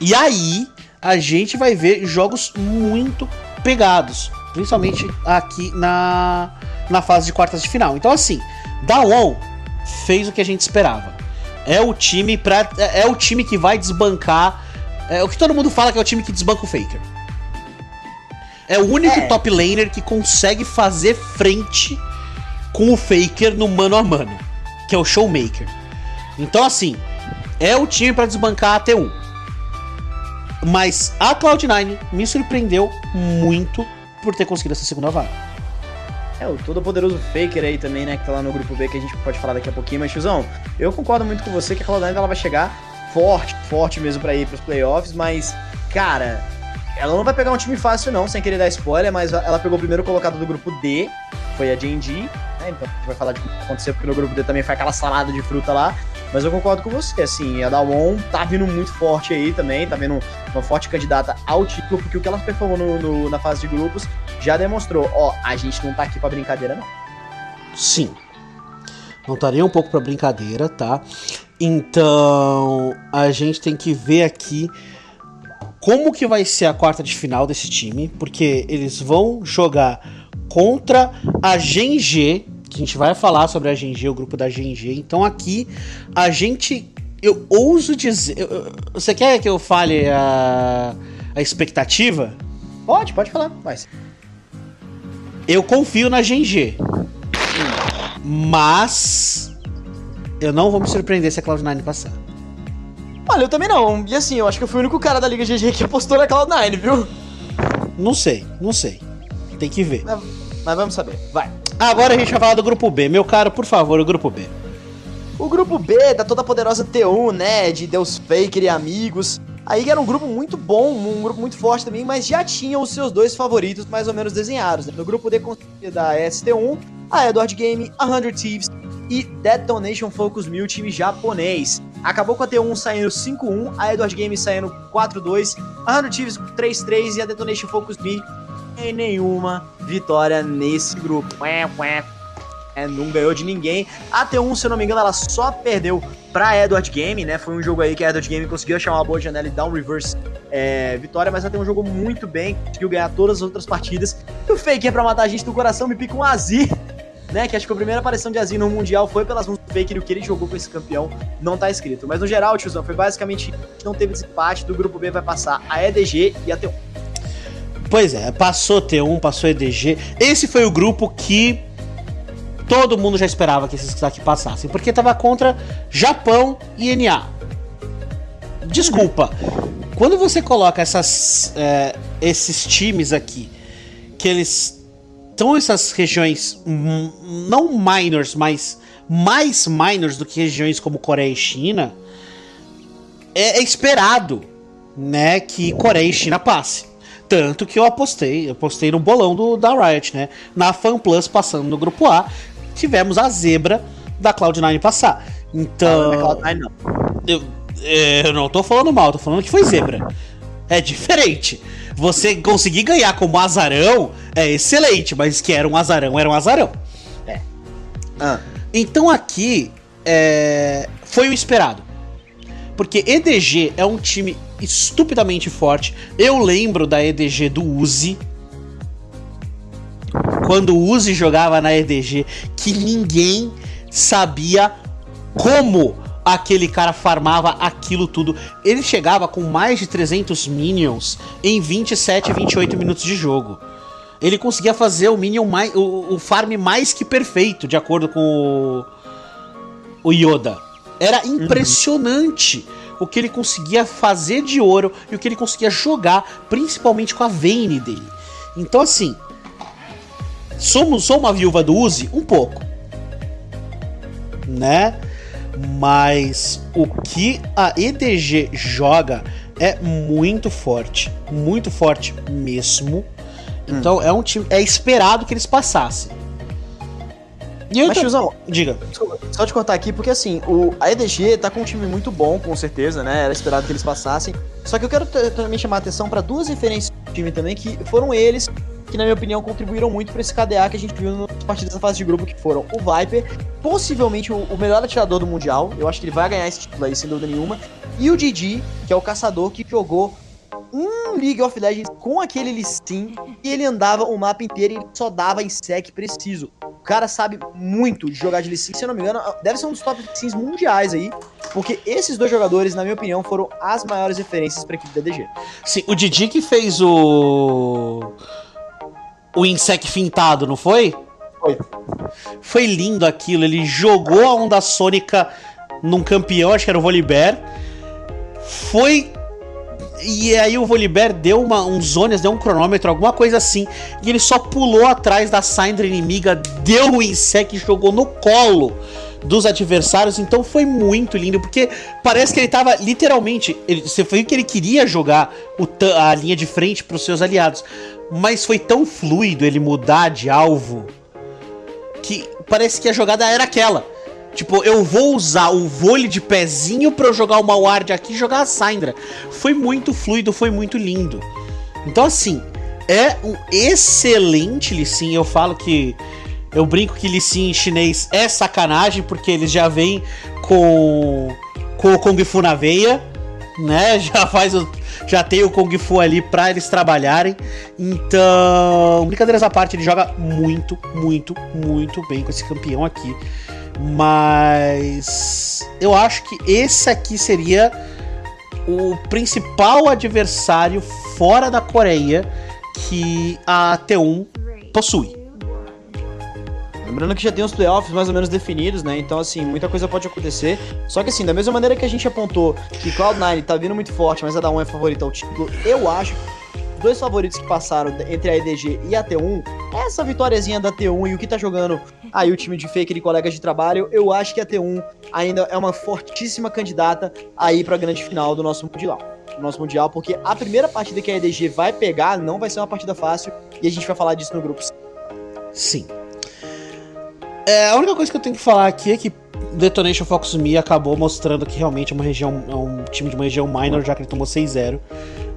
E aí a gente vai ver jogos muito pegados, principalmente aqui na, na fase de quartas de final. Então assim, Dawn fez o que a gente esperava. É o time para é é o time que vai desbancar é o que todo mundo fala que é o time que desbanca o Faker. É o único É. top laner que consegue fazer frente com o Faker no mano a mano, que é o Showmaker. Então assim, é o time pra desbancar a T1. Mas a Cloud9 me surpreendeu muito por ter conseguido essa segunda vaga. É, o todo poderoso Faker aí também, né, que tá lá no grupo B, que a gente pode falar daqui a pouquinho. Mas, tiozão, eu concordo muito com você que a Cloud9 ela vai chegar forte, forte mesmo para ir pros playoffs, mas, cara, ela não vai pegar um time fácil não, sem querer dar spoiler, mas ela pegou o primeiro colocado do grupo D, foi a J&G, né? Então a gente vai falar de o que aconteceu, porque no grupo D também foi aquela salada de fruta lá. Mas eu concordo com você, assim, a Dawon tá vindo muito forte aí também, tá vindo uma forte candidata ao título, porque o que ela performou no, no, na fase de grupos já demonstrou, ó, a gente não tá aqui pra brincadeira, não. Sim. Não estaria um pouco pra brincadeira, tá? Então, a gente tem que ver aqui como que vai ser a quarta de final desse time, porque eles vão jogar contra a GNG, que a gente vai falar sobre a GNG, o grupo da GNG. Então aqui a gente eu ouso dizer, eu, você quer que eu fale a, a expectativa? Pode, pode falar, mas eu confio na GNG. Mas eu não vou me surpreender se a Cloud9 passar. Olha, eu também não. E assim, eu acho que eu fui o único cara da Liga GG que apostou na Cloud9, viu? Não sei, não sei. Tem que ver. Mas, mas vamos saber. Vai. Agora a gente vai falar do grupo B. Meu caro, por favor, o grupo B. O grupo B da toda poderosa T1, né? De Deus Faker e amigos. Aí era um grupo muito bom, um grupo muito forte também, mas já tinha os seus dois favoritos mais ou menos desenhados. Né? No grupo D da ST1, a Edward Game, a 100 Thieves e Detonation Focus Mil, time japonês. Acabou com a T1 saindo 5-1, a Edward Game saindo 4-2, a 100 Thieves 3-3 e a Detonation Focus Me em nenhuma vitória nesse grupo. É, não ganhou de ninguém. A T1, se eu não me engano, ela só perdeu pra Edward Game, né? Foi um jogo aí que a Edward Game conseguiu achar uma boa janela e dar um reverse é, vitória, mas a T1 jogou muito bem, conseguiu ganhar todas as outras partidas. E o fake é pra matar a gente do coração, me pica um Azir, né? Que acho que a primeira aparição de Azir no Mundial foi pelas mãos do fake e o que ele jogou com esse campeão não tá escrito. Mas no geral, tiozão, foi basicamente não teve desempate. Do grupo B vai passar a EDG e a T1. Pois é, passou T1, passou EDG. Esse foi o grupo que todo mundo já esperava que esses aqui passassem, porque tava contra Japão e NA. Desculpa, quando você coloca essas, é, esses times aqui, que eles estão essas regiões não minors, mas mais minors do que regiões como Coreia e China, é, é esperado, né, que Coreia e China passe. Tanto que eu apostei, eu apostei no bolão do, da Riot, né? Na FanPlus passando no grupo A, tivemos a zebra da Cloud9 passar. Então. Não, não, é Cloud9, não. Eu, é, eu não tô falando mal, tô falando que foi zebra. É diferente. Você conseguir ganhar como azarão é excelente, mas que era um azarão, era um azarão. É. Ah. Então aqui é, foi o esperado. Porque EDG é um time estupidamente forte. Eu lembro da EDG do Uzi. Quando o Uzi jogava na EDG, que ninguém sabia como aquele cara farmava aquilo tudo. Ele chegava com mais de 300 minions em 27, 28 minutos de jogo. Ele conseguia fazer o minion mais, o, o farm mais que perfeito, de acordo com o, o Yoda. Era uhum. impressionante uhum. O que ele conseguia fazer de ouro e o que ele conseguia jogar, principalmente com a Vayne dele. Então, assim, somos, sou uma viúva do Uzi? Um pouco. Né? Mas o que a EDG joga é muito forte. Muito forte mesmo. Então hum. é um time. É esperado que eles passassem. E eu Mas, tiozão, diga. Só te cortar aqui, porque assim, o, a EDG tá com um time muito bom, com certeza, né? Era esperado que eles passassem. Só que eu quero também chamar a atenção para duas referências do time também, que foram eles que, na minha opinião, contribuíram muito para esse KDA que a gente viu nas partidas da fase de grupo, que foram o Viper, possivelmente o, o, melhor atirador do Mundial. Eu acho que ele vai ganhar esse título aí, sem dúvida nenhuma. E o Didi, que é o caçador que jogou um League of Legends com aquele listing e ele andava o mapa inteiro e só dava em sec preciso. O cara sabe muito de jogar de listing, se eu não me engano, deve ser um dos top listings mundiais aí, porque esses dois jogadores, na minha opinião, foram as maiores referências para a equipe da DG. Sim, o Didi que fez o o Insec fintado, não foi? Foi. Foi lindo aquilo, ele jogou a onda sônica num campeão, acho que era o Volibear. Foi e aí o Volibear deu uma, uns zonas, deu um cronômetro, alguma coisa assim. E ele só pulou atrás da Syndra inimiga, deu o Insec e jogou no colo dos adversários, então foi muito lindo, porque parece que ele tava literalmente. Ele, você foi que ele queria jogar o, a linha de frente para os seus aliados, mas foi tão fluido ele mudar de alvo que parece que a jogada era aquela. Tipo, eu vou usar o vôlei de pezinho para eu jogar o Malward aqui e jogar a Syndra. Foi muito fluido, foi muito lindo. Então, assim, é um excelente Lee Eu falo que eu brinco que Lee Sin chinês é sacanagem, porque eles já vêm com, com o Kung Fu na veia, né? Já faz o, já tem o Kung Fu ali pra eles trabalharem. Então, brincadeiras à parte, ele joga muito, muito, muito bem com esse campeão aqui. Mas eu acho que esse aqui seria o principal adversário fora da Coreia que a T1 possui. Lembrando que já tem os playoffs mais ou menos definidos, né? Então, assim, muita coisa pode acontecer. Só que, assim, da mesma maneira que a gente apontou que Cloud9 tá vindo muito forte, mas a da 1 é favorita ao título, eu acho dois favoritos que passaram entre a EDG e a T1, essa vitóriazinha da T1 e o que tá jogando aí o time de fake de colegas de trabalho, eu acho que a T1 ainda é uma fortíssima candidata aí pra grande final do nosso Mundial. Do nosso Mundial, porque a primeira partida que a EDG vai pegar não vai ser uma partida fácil e a gente vai falar disso no grupo. Sim. É, a única coisa que eu tenho que falar aqui é que Detonation Focus Me acabou mostrando que realmente é uma região, é um time de uma região minor, já que ele tomou 6-0.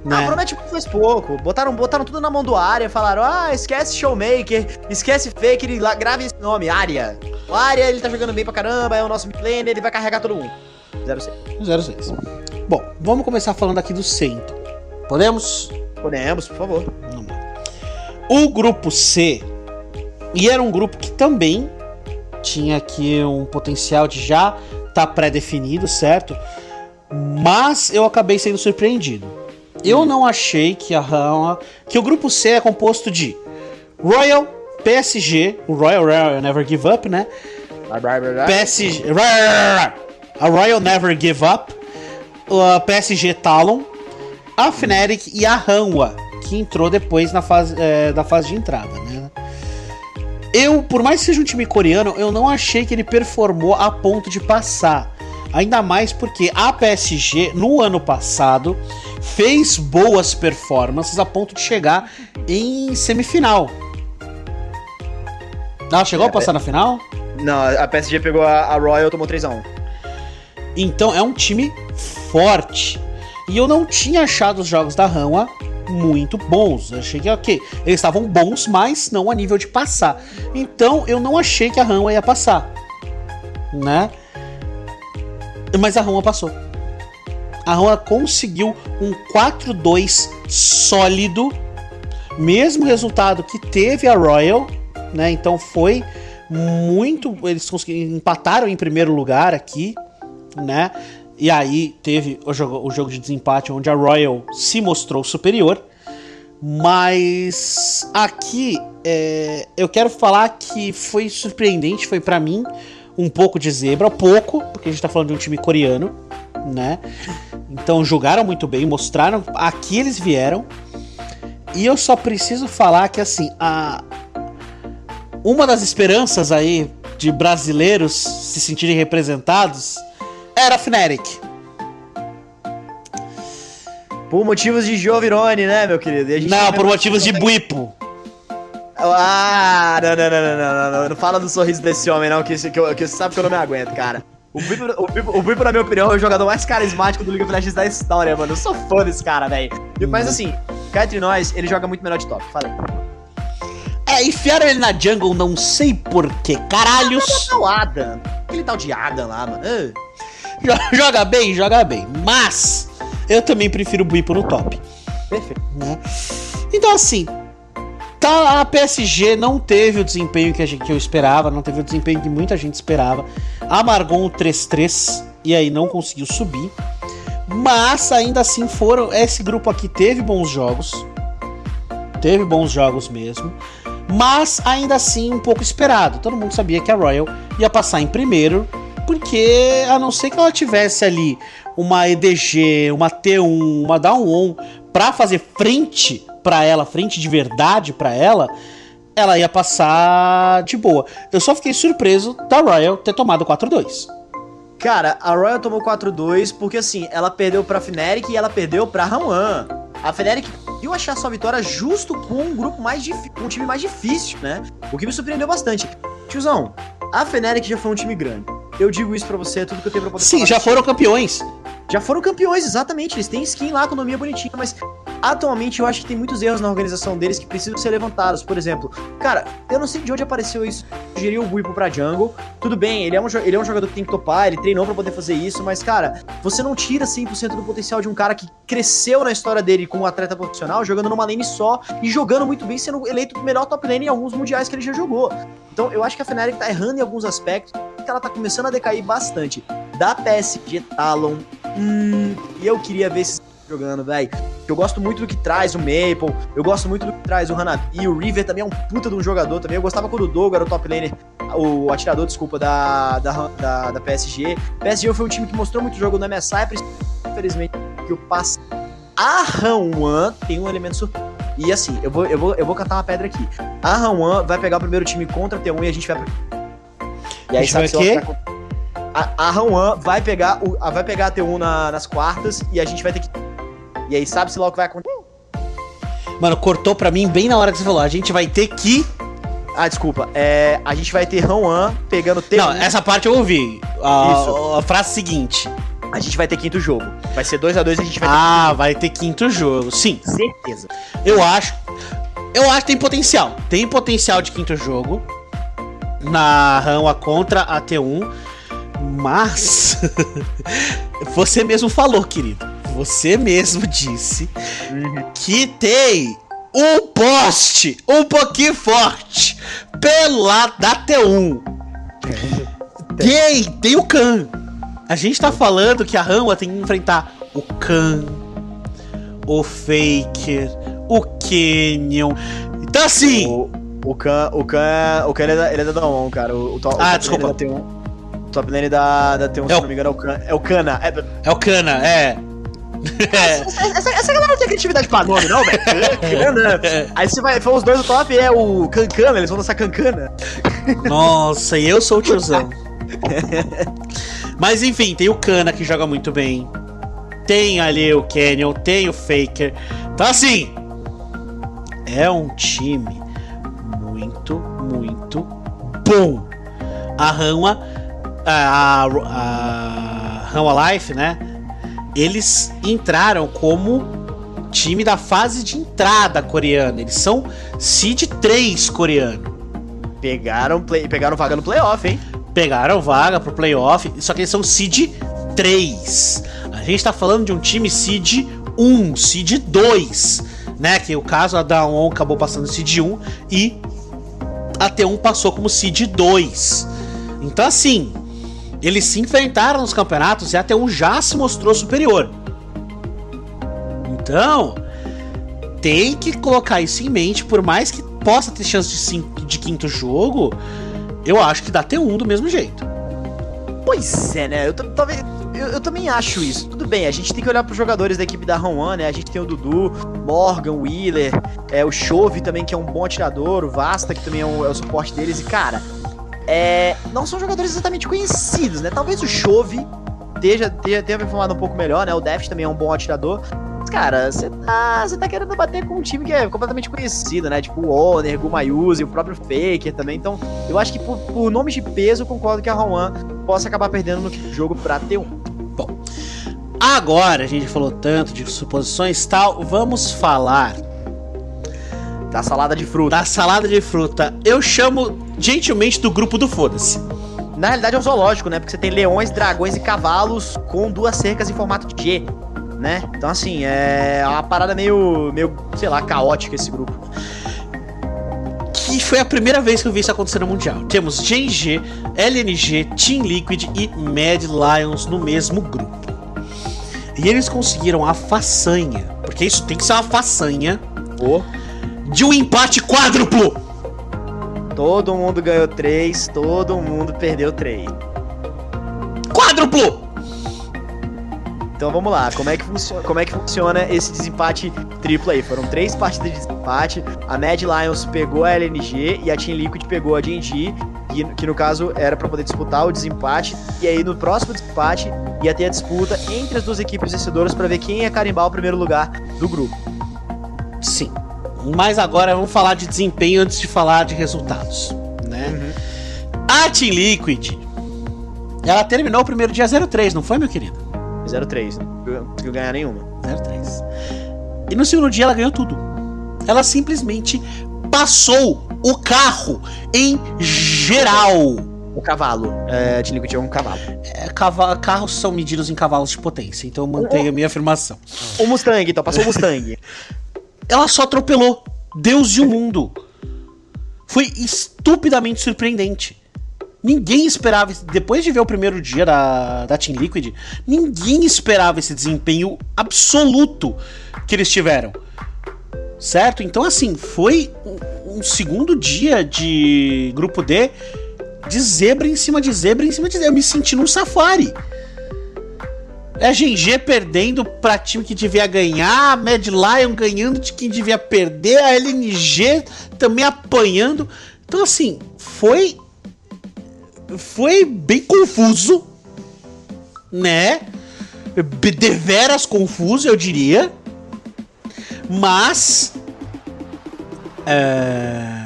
Né? Ah, promete faz pouco. Botaram, botaram tudo na mão do Arya, falaram: ah, esquece Showmaker, esquece Fake, ele lá, grave esse nome, Arya. O Arya, ele tá jogando bem pra caramba, é o nosso midlaner, ele vai carregar todo mundo. 06. 06. Bom, vamos começar falando aqui do C, então. Podemos? Podemos, por favor. O grupo C, e era um grupo que também tinha aqui um potencial de já estar tá pré-definido, certo? Mas eu acabei sendo surpreendido. Eu não achei que a que o grupo C é composto de Royal, PSG, o Royal Royal Never Give Up, né? PSG, a Royal Never Give Up, a PSG Talon, a Fnatic e a Hanwha, que entrou depois na fase, é, da fase de entrada, né? Eu, por mais que seja um time coreano, eu não achei que ele performou a ponto de passar. Ainda mais porque a PSG, no ano passado, fez boas performances a ponto de chegar em semifinal. Ela chegou é, a passar na final? Não, a PSG pegou a, a Royal tomou 3x1. Então é um time forte. E eu não tinha achado os jogos da Hanwha muito bons. Eu achei que, ok, eles estavam bons, mas não a nível de passar. Então eu não achei que a Hanwha ia passar, né? Mas a Hanwha passou. A Hanwha conseguiu um 4-2 sólido, mesmo resultado que teve a Royal, né? Então foi muito, eles conseguiram empataram em primeiro lugar aqui, né? E aí teve o jogo, o jogo de desempate onde a Royal se mostrou superior. Mas aqui é, eu quero falar que foi surpreendente, foi para mim um pouco de zebra, pouco, porque a gente tá falando de um time coreano, né? Então jogaram muito bem, mostraram, aqui eles vieram. E eu só preciso falar que assim, a uma das esperanças aí de brasileiros se sentirem representados era Fnatic. Por motivos de Giovirone, né, meu querido? não, por motivos de Buipo. Ah, não, não, não, não, não, não, não, fala do sorriso desse homem, não, que, que, que, que você sabe que eu não me aguento, cara. O Buipo, o, Buipo, o Buipo, na minha opinião, é o jogador mais carismático do League of Legends da história, mano. Eu sou fã desse cara, velho. Mas assim, cá entre nós, ele joga muito melhor de top. Falei. É, enfiaram ele na jungle, não sei porquê, caralhos. É o Adam. Aquele tal de Adam lá, mano. Joga bem, joga bem. Mas eu também prefiro o Buipo no top. Perfeito. Então, assim, tá, a PSG não teve o desempenho que, gente, que eu esperava, não teve o desempenho que muita gente esperava. Amargou um 3-3 e aí não conseguiu subir. Mas ainda assim foram. Esse grupo aqui teve bons jogos. Teve bons jogos mesmo. Mas ainda assim um pouco esperado. Todo mundo sabia que a Royal ia passar em primeiro porque a não ser que ela tivesse ali uma EDG, uma T1, uma Down 1 para fazer frente para ela, frente de verdade para ela, ela ia passar de boa. Eu só fiquei surpreso da Royal ter tomado 4-2. Cara, a Royal tomou 4-2 porque assim, ela perdeu pra Fnatic e ela perdeu pra Rawan. A Fnatic viu achar sua vitória justo com um grupo mais difícil, um time mais difícil, né? O que me surpreendeu bastante. Tiozão, a Fnatic já foi um time grande. Eu digo isso pra você, é tudo que eu tenho pra poder Sim, já foram campeões. Já foram campeões, exatamente. Eles têm skin lá, economia bonitinha, mas atualmente eu acho que tem muitos erros na organização deles que precisam ser levantados. Por exemplo, cara, eu não sei de onde apareceu isso. Gerir o Buipo pra jungle. Tudo bem, ele é, um, ele é um jogador que tem que topar, ele treinou pra poder fazer isso, mas, cara, você não tira 100% do potencial de um cara que cresceu na história dele como atleta profissional, jogando numa lane só e jogando muito bem, sendo eleito o melhor top lane em alguns mundiais que ele já jogou. Então eu acho que a Fnatic tá errando em alguns aspectos, que ela tá começando a decair bastante. Da PSG Talon, hum, eu queria ver esses jogando, velho. Eu gosto muito do que traz o Maple, eu gosto muito do que traz o Hanabi, o River também é um puta de um jogador também. Eu gostava quando o Dogo era o top laner, o atirador, desculpa, da, da, da, da PSG. PSG foi um time que mostrou muito jogo no MSI, infelizmente, que o passe. A Hanwan tem um elemento surpresa. E assim, eu vou, eu, vou, eu vou cantar uma pedra aqui. A Hanwan vai pegar o primeiro time contra a T1 e a gente vai. E A gente vai o com- A, a Hanwan vai pegar, o, a, vai pegar a T1 na- nas quartas e a gente vai ter que. E aí, sabe-se lá o que vai acontecer? Mano, cortou pra mim bem na hora que você falou. A gente vai ter que. Ah, desculpa. É, a gente vai ter Hanwan pegando T1. Não, essa parte eu ouvi. A, Isso. a frase seguinte. A gente vai ter quinto jogo. Vai ser 2x2 e a gente vai Ah, vai ter quinto jogo. Sim, ter certeza. eu acho. Eu acho que tem potencial. Tem potencial de quinto jogo. Na Rama contra a T1. Mas. você mesmo falou, querido. Você mesmo disse que tem um poste um pouquinho forte pelo lado da T1. Tem, tem o Khan. A gente tá falando que a Rama tem que enfrentar o Khan, o Faker, o Canyon. Então assim, O, o Khan, o Khan, o Khan ele é da, ele é da Dawn, cara. O, o, o Ah, top desculpa. da T1. O top lane da, da T1, se É o- não me engano, é o Khan. É o Kana. É, é o Kana, é. É. essa, essa, galera não tem criatividade pra nome, não, velho. Kana. Aí você vai, for os dois do top, é o Cancana, eles vão dançar Cancana. Nossa, e eu sou o tiozão. Mas enfim, tem o Kana que joga muito bem. Tem ali o Canyon, tem o Faker. Então assim, é um time muito, muito bom. A Rama, a, a, a Rama Life, né? Eles entraram como time da fase de entrada coreana. Eles são Seed 3 coreano. Pegaram, play, pegaram vaga no playoff, hein? pegaram vaga pro playoff, só que eles são seed 3. A gente tá falando de um time seed 1, seed 2, né? Que o caso a Daon acabou passando seed 1 e a T1 passou como seed 2. Então assim, eles se enfrentaram nos campeonatos e a T1 já se mostrou superior. Então, tem que colocar isso em mente, por mais que possa ter chance de, cinco- de quinto jogo, eu acho que dá T1 do mesmo jeito. Pois é, né? Eu, talvez, eu, eu também acho isso. Tudo bem, a gente tem que olhar pros jogadores da equipe da Rowan, né? A gente tem o Dudu, Morgan, Wheeler, é, o Chove também, que é um bom atirador, o Vasta, que também é é o suporte deles. E, cara, é, não são jogadores exatamente conhecidos, né? Talvez o Chove esteja, tenha, tenha me informado um pouco melhor, né? O Deft também é um bom atirador. Mas, cara, você tá, tá querendo bater com um time que é completamente conhecido, né? Tipo o Oner, Gumayuzi, o próprio Faker também. Então, eu acho que por, por nomes de peso, eu concordo que a Rowan possa acabar perdendo no jogo pra T1. Agora, a gente falou tanto de suposições e tal, vamos falar Da salada de fruta. da salada de fruta. Eu chamo gentilmente do grupo do Foda-se. Na realidade é um zoológico, né? Porque você tem leões, dragões e cavalos com duas cercas em formato de G, né? Então, assim, é uma parada meio, meio sei lá, caótica esse grupo. Que foi a primeira vez que eu vi isso acontecer no Mundial. Temos GNG, LNG, Team Liquid e Mad Lions no mesmo grupo. E eles conseguiram a façanha, porque isso tem que ser uma façanha, Ô, de um empate quádruplo. Todo mundo ganhou três, todo mundo perdeu três. Quádruplo! Então vamos lá, como é, que funciona, como é que funciona esse desempate triplo aí? Foram três partidas de desempate, a Mad Lions pegou a LNG e a Team Liquid pegou a G&G, que, que no caso era para poder disputar o desempate, e aí no próximo desempate ia ter a disputa entre as duas equipes vencedoras para ver quem ia carimbar o primeiro lugar do grupo. Sim. Mas agora vamos falar de desempenho antes de falar de resultados, né? Uhum. A Team Liquid, ela terminou o primeiro dia 03, não foi, meu querido? 03, não conseguiu ganhar nenhuma. 03. E no segundo dia ela ganhou tudo. Ela simplesmente passou o carro em geral. O cavalo. É, Team Liquid é um cavalo. É, cava carros são medidos em cavalos de potência, então eu mantenho o, a minha afirmação. O Mustang, então, passou o Mustang. ela só atropelou Deus e o mundo. Foi estupidamente surpreendente. Ninguém esperava, depois de ver o primeiro dia da, da Team Liquid, ninguém esperava esse desempenho absoluto que eles tiveram. Certo? Então, assim, foi um, um segundo dia de grupo D de zebra em cima de zebra em cima de zebra. Eu me senti num safari. É GG perdendo pra time que devia ganhar, Mad Lion ganhando de quem devia perder, a LNG também apanhando. Então, assim, foi. Foi bem confuso, né? Deveras confuso, eu diria. Mas. É...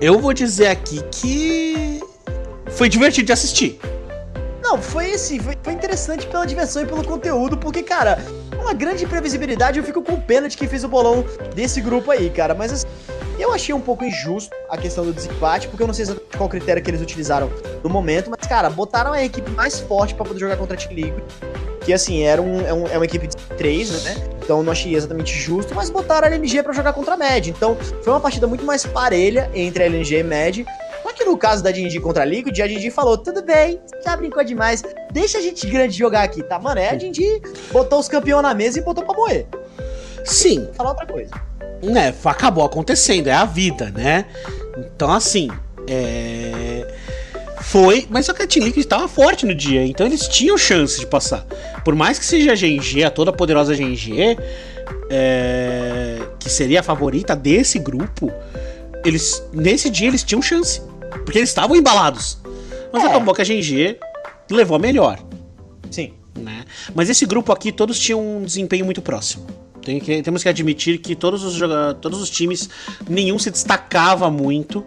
Eu vou dizer aqui que. Foi divertido de assistir. Não, foi assim, foi, foi interessante pela diversão e pelo conteúdo, porque, cara, uma grande imprevisibilidade, eu fico com pena de quem fez o bolão desse grupo aí, cara. Mas assim, eu achei um pouco injusto a questão do desempate, porque eu não sei exatamente qual critério que eles utilizaram no momento, mas, cara, botaram a equipe mais forte para poder jogar contra a Team Liquid. Que assim, era um, é, um, é uma equipe de três, né? Então não achei exatamente justo, mas botaram a LNG para jogar contra a Mad. Então foi uma partida muito mais parelha entre a LNG e Mad. Só que no caso da D&D contra a Liquid, a D&D falou, tudo bem, já brincou demais, deixa a gente grande jogar aqui, tá? Mano, é a D&D botou os campeões na mesa e botou pra morrer. Sim. Falar outra coisa. É, acabou acontecendo, é a vida, né? Então, assim, é... Foi, mas só que a Team Liquid estava forte no dia, então eles tinham chance de passar. Por mais que seja a GNG, a toda poderosa GNG, é... que seria a favorita desse grupo, eles nesse dia eles tinham chance. Porque eles estavam embalados. Mas é. acabou que a GG levou a melhor. Sim. Né? Mas esse grupo aqui, todos tinham um desempenho muito próximo. Tem que, temos que admitir que todos os, todos os times, nenhum se destacava muito,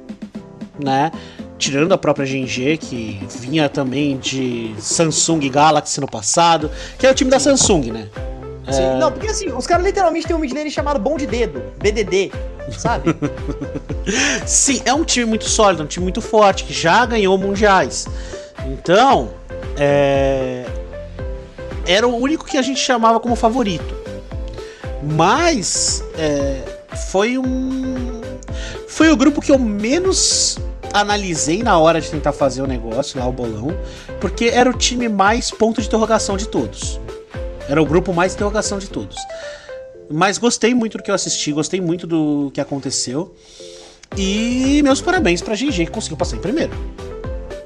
né? Tirando a própria GG, que vinha também de Samsung Galaxy no passado, que é o time da Samsung, né? Sim, é... Não, porque assim, os caras literalmente têm um midlane chamado Bom de Dedo, BDD sabe? Sim, é um time muito sólido, um time muito forte, que já ganhou mundiais. Então, é... era o único que a gente chamava como favorito. Mas é... foi um. Foi o grupo que eu menos analisei na hora de tentar fazer o negócio, lá o bolão, porque era o time mais ponto de interrogação de todos. Era o grupo mais interrogação de todos. Mas gostei muito do que eu assisti, gostei muito do que aconteceu. E meus parabéns pra GG que conseguiu passar em primeiro.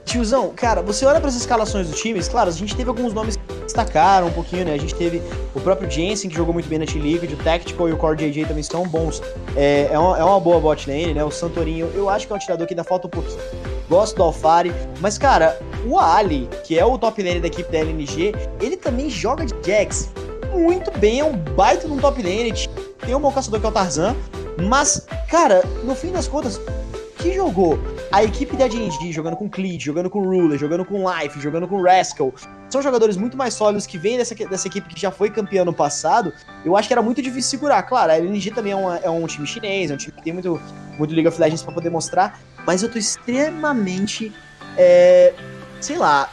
Tiozão, cara, você olha para as escalações dos times, claro, a gente teve alguns nomes que destacaram um pouquinho, né? A gente teve o próprio Jensen, que jogou muito bem na T-League, o Tactical e o Core JJ também são bons. É, é, uma, é uma boa bot lane, né? O Santorinho, eu acho que é um atirador que ainda falta um pouquinho. Gosto do Alfari, mas, cara, o Ali, que é o top lane da equipe da LNG, ele também joga de Jax muito bem, é um baita de um top lane. Tem um bom caçador que é o Tarzan. Mas, cara, no fim das contas, que jogou a equipe da D&D jogando com Cleed, jogando com Ruler, jogando com Life, jogando com Rascal, são jogadores muito mais sólidos que vêm dessa, dessa equipe que já foi campeã no passado, eu acho que era muito difícil segurar. Claro, a LNG também é, uma, é um time chinês, é um time que tem muito, muito League of Legends pra poder mostrar, mas eu tô extremamente, é, sei lá,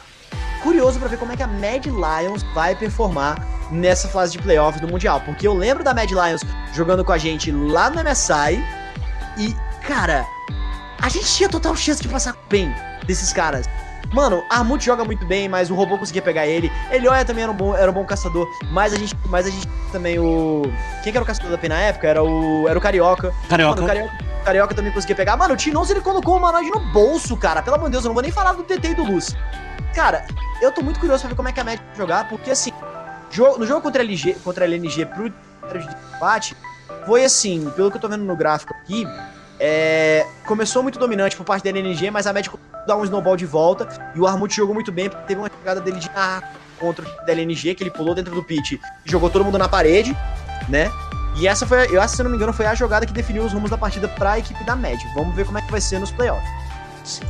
curioso para ver como é que a Mad Lions vai performar nessa fase de playoff do Mundial. Porque eu lembro da Mad Lions jogando com a gente lá no MSI e, cara, a gente tinha total chance de passar bem desses caras. Mano, Armut joga muito bem, mas o robô conseguia pegar ele. Elioia também era um bom, era um bom caçador, mas a gente, mas a gente também o quem que era o caçador da PEN na época? Era o era o Carioca. Carioca. Mano, o Carioca, o Carioca também conseguia pegar. Mano, o Tinoz ele colocou o Manoide no bolso, cara. Pelo amor de Deus, eu não vou nem falar do TT e do Luz. cara, eu tô muito curioso pra ver como é que a Mad vai jogar, porque assim, no jogo contra a LG, contra a LNG pro de empate, foi assim, pelo que eu tô vendo no gráfico aqui, é, começou muito dominante por parte da LNG, mas a Mad dá um snowball de volta e o Armut jogou muito bem, porque teve uma jogada dele de ah, contra o da LNG, que ele pulou dentro do pit e jogou todo mundo na parede, né? E essa foi, eu acho, se não me engano, foi a jogada que definiu os rumos da partida para a equipe da Mad. Vamos ver como é que vai ser nos playoffs.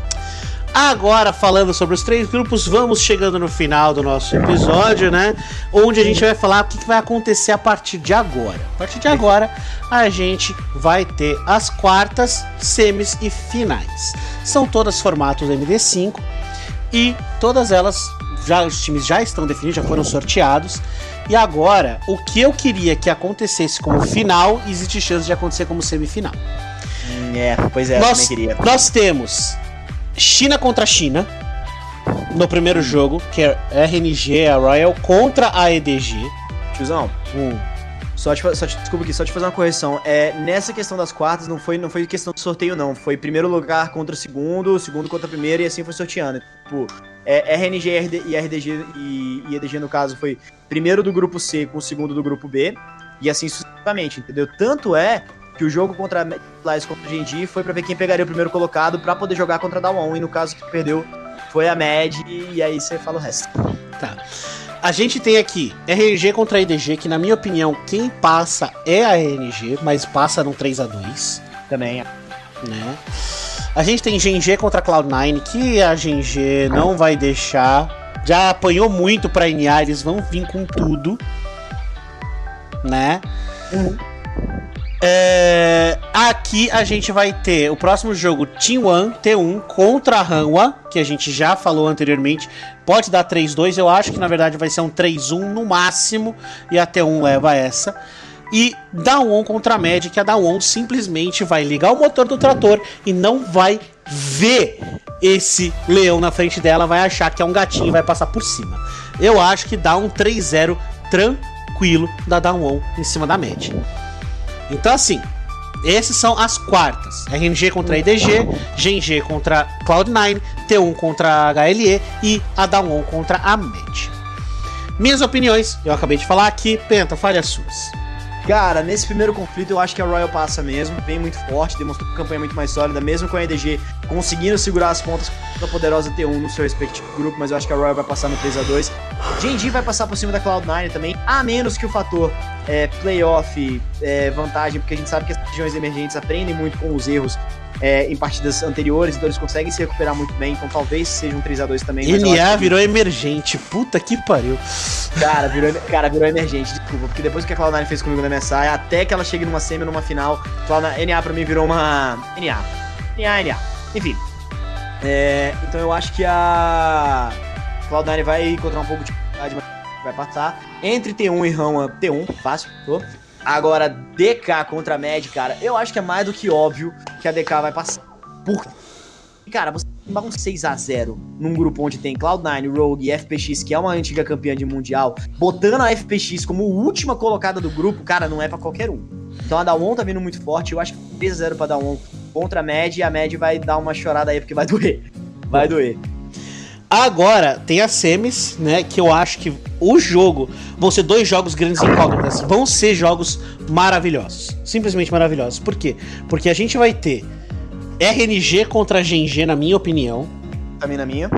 Agora, falando sobre os três grupos, vamos chegando no final do nosso episódio, né? Onde a gente vai falar o que vai acontecer a partir de agora. A partir de agora, a gente vai ter as quartas, semis e finais. São todas formatos MD5 e todas elas, já os times já estão definidos, já foram sorteados. E agora, o que eu queria que acontecesse como final, existe chance de acontecer como semifinal. É, pois é, nós, nós temos China contra China no primeiro jogo, que é RNG, a Royal, contra a EDG. Tiozão, hum. Só te, só te, desculpa aqui, só te fazer uma correção. É, nessa questão das quartas, não foi, não foi questão de sorteio, não. Foi primeiro lugar contra o segundo, segundo contra o primeiro, e assim foi sorteando. Tipo, é, RNG e RDG e, e EDG, no caso, foi primeiro do grupo C com o segundo do grupo B, e assim sucessivamente, entendeu? Tanto é que o jogo contra a contra a Genji foi para ver quem pegaria o primeiro colocado para poder jogar contra a Dawon, e no caso que perdeu foi a Mad, e aí você fala o resto. Tá. A gente tem aqui RNG contra EDG, que na minha opinião, quem passa é a RNG, mas passa num 3 a 2 Também. Né? A gente tem GNG contra Cloud9, que a GNG não vai deixar. Já apanhou muito pra NA, eles vão vir com tudo. Né? Uhum. É, aqui a gente vai ter o próximo jogo T1, T1 contra a Hanwha, que a gente já falou anteriormente. Pode dar 3-2, eu acho que na verdade vai ser um 3-1 no máximo, e a T1 leva essa. E Dawon contra a que a Dawon simplesmente vai ligar o motor do trator e não vai ver esse leão na frente dela, vai achar que é um gatinho e vai passar por cima. Eu acho que dá um 3-0 tranquilo da Dawon em cima da Mad. Então, assim, essas são as quartas: RNG contra EDG, GNG contra Cloud9, T1 contra HLE e a Down contra a MED. Minhas opiniões, eu acabei de falar aqui, Penta, fale as suas. Cara, nesse primeiro conflito eu acho que a Royal passa mesmo, vem muito forte, demonstrou uma campanha muito mais sólida, mesmo com a EDG conseguindo segurar as pontas da poderosa T1 no seu respectivo grupo, mas eu acho que a Royal vai passar no 3 a 2 Genji vai passar por cima da Cloud9 também, a menos que o fator é, playoff é, vantagem, porque a gente sabe que as regiões emergentes aprendem muito com os erros é, em partidas anteriores, então eles conseguem se recuperar muito bem, então talvez seja um 3x2 também. NA virou emergente, puta que pariu. Cara, virou, cara, virou emergente, desculpa, porque depois que a Cloud9 fez comigo na MSI, até que ela chegue numa semi numa final, Cloud9, NA pra mim virou uma. NA. NA, NA. Enfim. É, então eu acho que a Cloud9 vai encontrar um pouco de dificuldade, mas vai passar. Entre T1 e Rama, T1, fácil, tô. Agora, DK contra a Mad, cara, eu acho que é mais do que óbvio que a DK vai passar. Por Cara, você tomar um 6x0 num grupo onde tem Cloud9, Rogue e FPX, que é uma antiga campeã de mundial, botando a FPX como última colocada do grupo, cara, não é para qualquer um. Então a Dawon tá vindo muito forte, eu acho que 3x0 pra Dawon contra a Mad, e a Mad vai dar uma chorada aí porque vai doer. Vai doer. Agora tem as semis, né? Que eu acho que o jogo vão ser dois jogos grandes incógnitas. Vão ser jogos maravilhosos. Simplesmente maravilhosos. Por quê? Porque a gente vai ter RNG contra GNG, na minha opinião. Também na minha.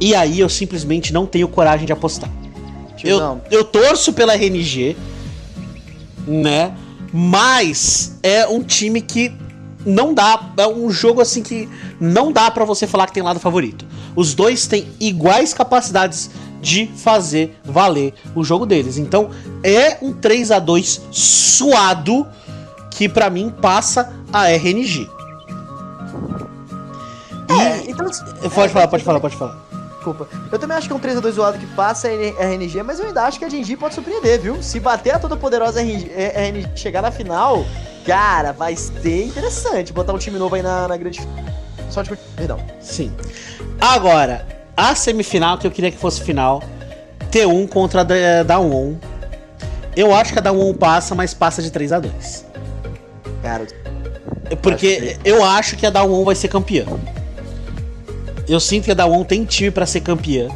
E aí eu simplesmente não tenho coragem de apostar. Eu, eu torço pela RNG, né? Mas é um time que não dá. É um jogo assim que não dá para você falar que tem lado favorito. Os dois têm iguais capacidades de fazer valer o jogo deles. Então é um 3 a 2 suado que para mim passa a RNG. É, e... então, pode é, falar, pode falar, pode falar. Desculpa. Eu também acho que é um 3x2 zoado que passa a RNG, mas eu ainda acho que a Genji pode surpreender, viu? Se bater a toda poderosa RNG, RNG chegar na final, Cara, vai ser interessante botar um time novo aí na, na grande. Só de. Perdão. Sim. Agora, a semifinal que eu queria que fosse final: T1 contra a Down Eu acho que a Down passa, mas passa de 3 a 2 Cara. Porque acho que... eu acho que a Down vai ser campeã. Eu sinto que a Dawn tem time para ser campeã.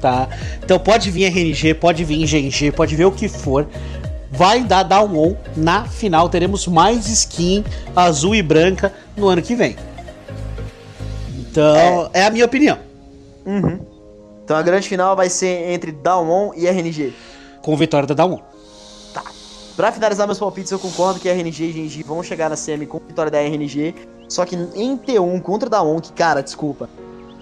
Tá? Então pode vir RNG, pode vir GNG, pode ver o que for. Vai dar Dawn na final. Teremos mais skin azul e branca no ano que vem. Então, é, é a minha opinião. Uhum. Então a grande final vai ser entre Dawn e RNG. Com vitória da Dawn. Tá. Pra finalizar meus palpites, eu concordo que RNG e GNG vão chegar na semi com vitória da RNG. Só que em T1 contra Dawn, que, cara, desculpa.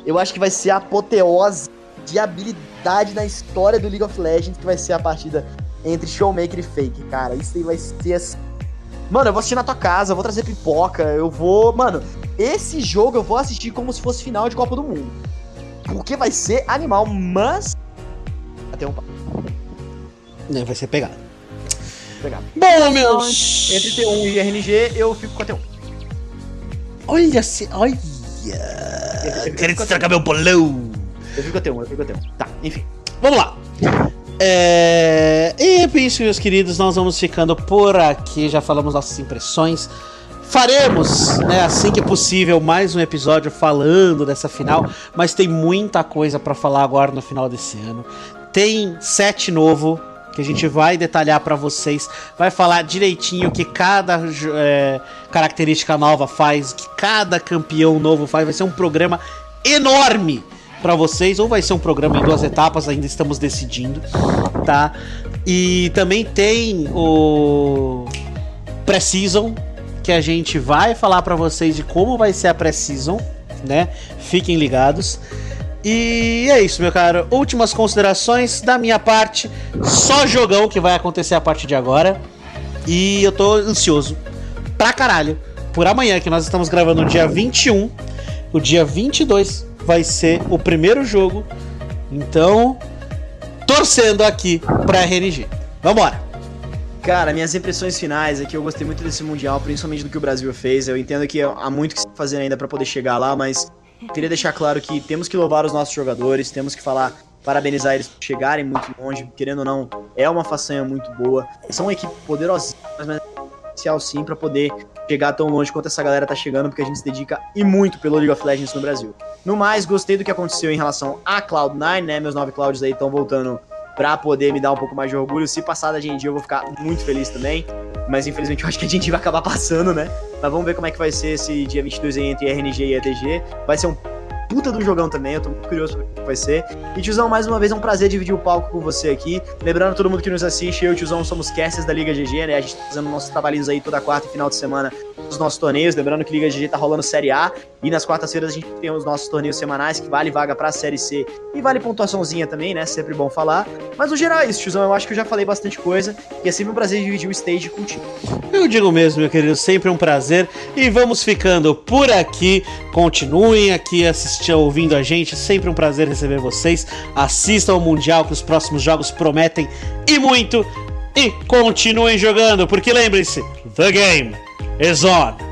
Eu acho que vai ser a apoteose de habilidade na história do League of Legends, que vai ser a partida entre Showmaker e Fake, cara. Isso aí vai ser assim. Mano, eu vou assistir na tua casa, eu vou trazer pipoca, eu vou. Mano, esse jogo eu vou assistir como se fosse final de Copa do Mundo. Porque vai ser animal, mas. Até um papo. Não, vai ser pegado. Pegado. Bom, meus. Entre T1 e RNG, eu fico com a T1. Olha se. Olha. Querendo estragar meu bolão. Eu fico com a T1, eu fico com a T1. Tá, enfim. Vamos lá. É... E é isso, meus queridos, nós vamos ficando por aqui. Já falamos nossas impressões. Faremos, né, assim que possível, mais um episódio falando dessa final, mas tem muita coisa para falar agora no final desse ano. Tem set novo que a gente vai detalhar para vocês, vai falar direitinho que cada é, característica nova faz, que cada campeão novo faz. Vai ser um programa enorme para vocês, ou vai ser um programa em duas etapas, ainda estamos decidindo, tá? E também tem o Precision, que a gente vai falar para vocês de como vai ser a Precision, né? Fiquem ligados. E é isso, meu caro. Últimas considerações da minha parte. Só jogão que vai acontecer a partir de agora. E eu tô ansioso pra caralho por amanhã, que nós estamos gravando no dia 21. O dia 22 vai ser o primeiro jogo. Então, torcendo aqui pra RNG. Vambora! Cara, minhas impressões finais é que eu gostei muito desse Mundial, principalmente do que o Brasil fez. Eu entendo que há muito que se fazer ainda para poder chegar lá, mas queria deixar claro que temos que louvar os nossos jogadores, temos que falar, parabenizar eles por chegarem muito longe, querendo ou não, é uma façanha muito boa. São uma equipe poderosa, mas especial sim para poder chegar tão longe quanto essa galera tá chegando, porque a gente se dedica e muito pelo League of Legends no Brasil. No mais, gostei do que aconteceu em relação a Cloud9, né? Meus nove Clouds aí estão voltando pra poder me dar um pouco mais de orgulho. Se passar da Genji, eu vou ficar muito feliz também. Mas infelizmente eu acho que a Genji vai acabar passando, né? Mas vamos ver como é que vai ser esse dia 22 aí entre RNG e ETG. Vai ser um puta do jogão também, eu tô muito curioso pra que vai ser. E tiozão, mais uma vez é um prazer dividir o palco com você aqui. Lembrando todo mundo que nos assiste, eu e o tiozão somos casters da Liga GG, né? A gente tá fazendo nossos trabalhinhos aí toda quarta e final de semana dos nossos torneios. Lembrando que Liga GG tá rolando Série A e nas quartas-feiras a gente tem os nossos torneios semanais que vale vaga pra Série C e vale pontuaçãozinha também, né? Sempre bom falar. Mas no geral é isso, tiozão. Eu acho que eu já falei bastante coisa e é sempre um prazer dividir o stage contigo. Eu digo mesmo, meu querido, sempre um prazer. E vamos ficando por aqui. Continuem aqui assistindo, ouvindo a gente. Sempre um prazer receber vocês. Assistam ao Mundial, que os próximos jogos prometem e muito. E continuem jogando, porque lembrem-se, the game exorta.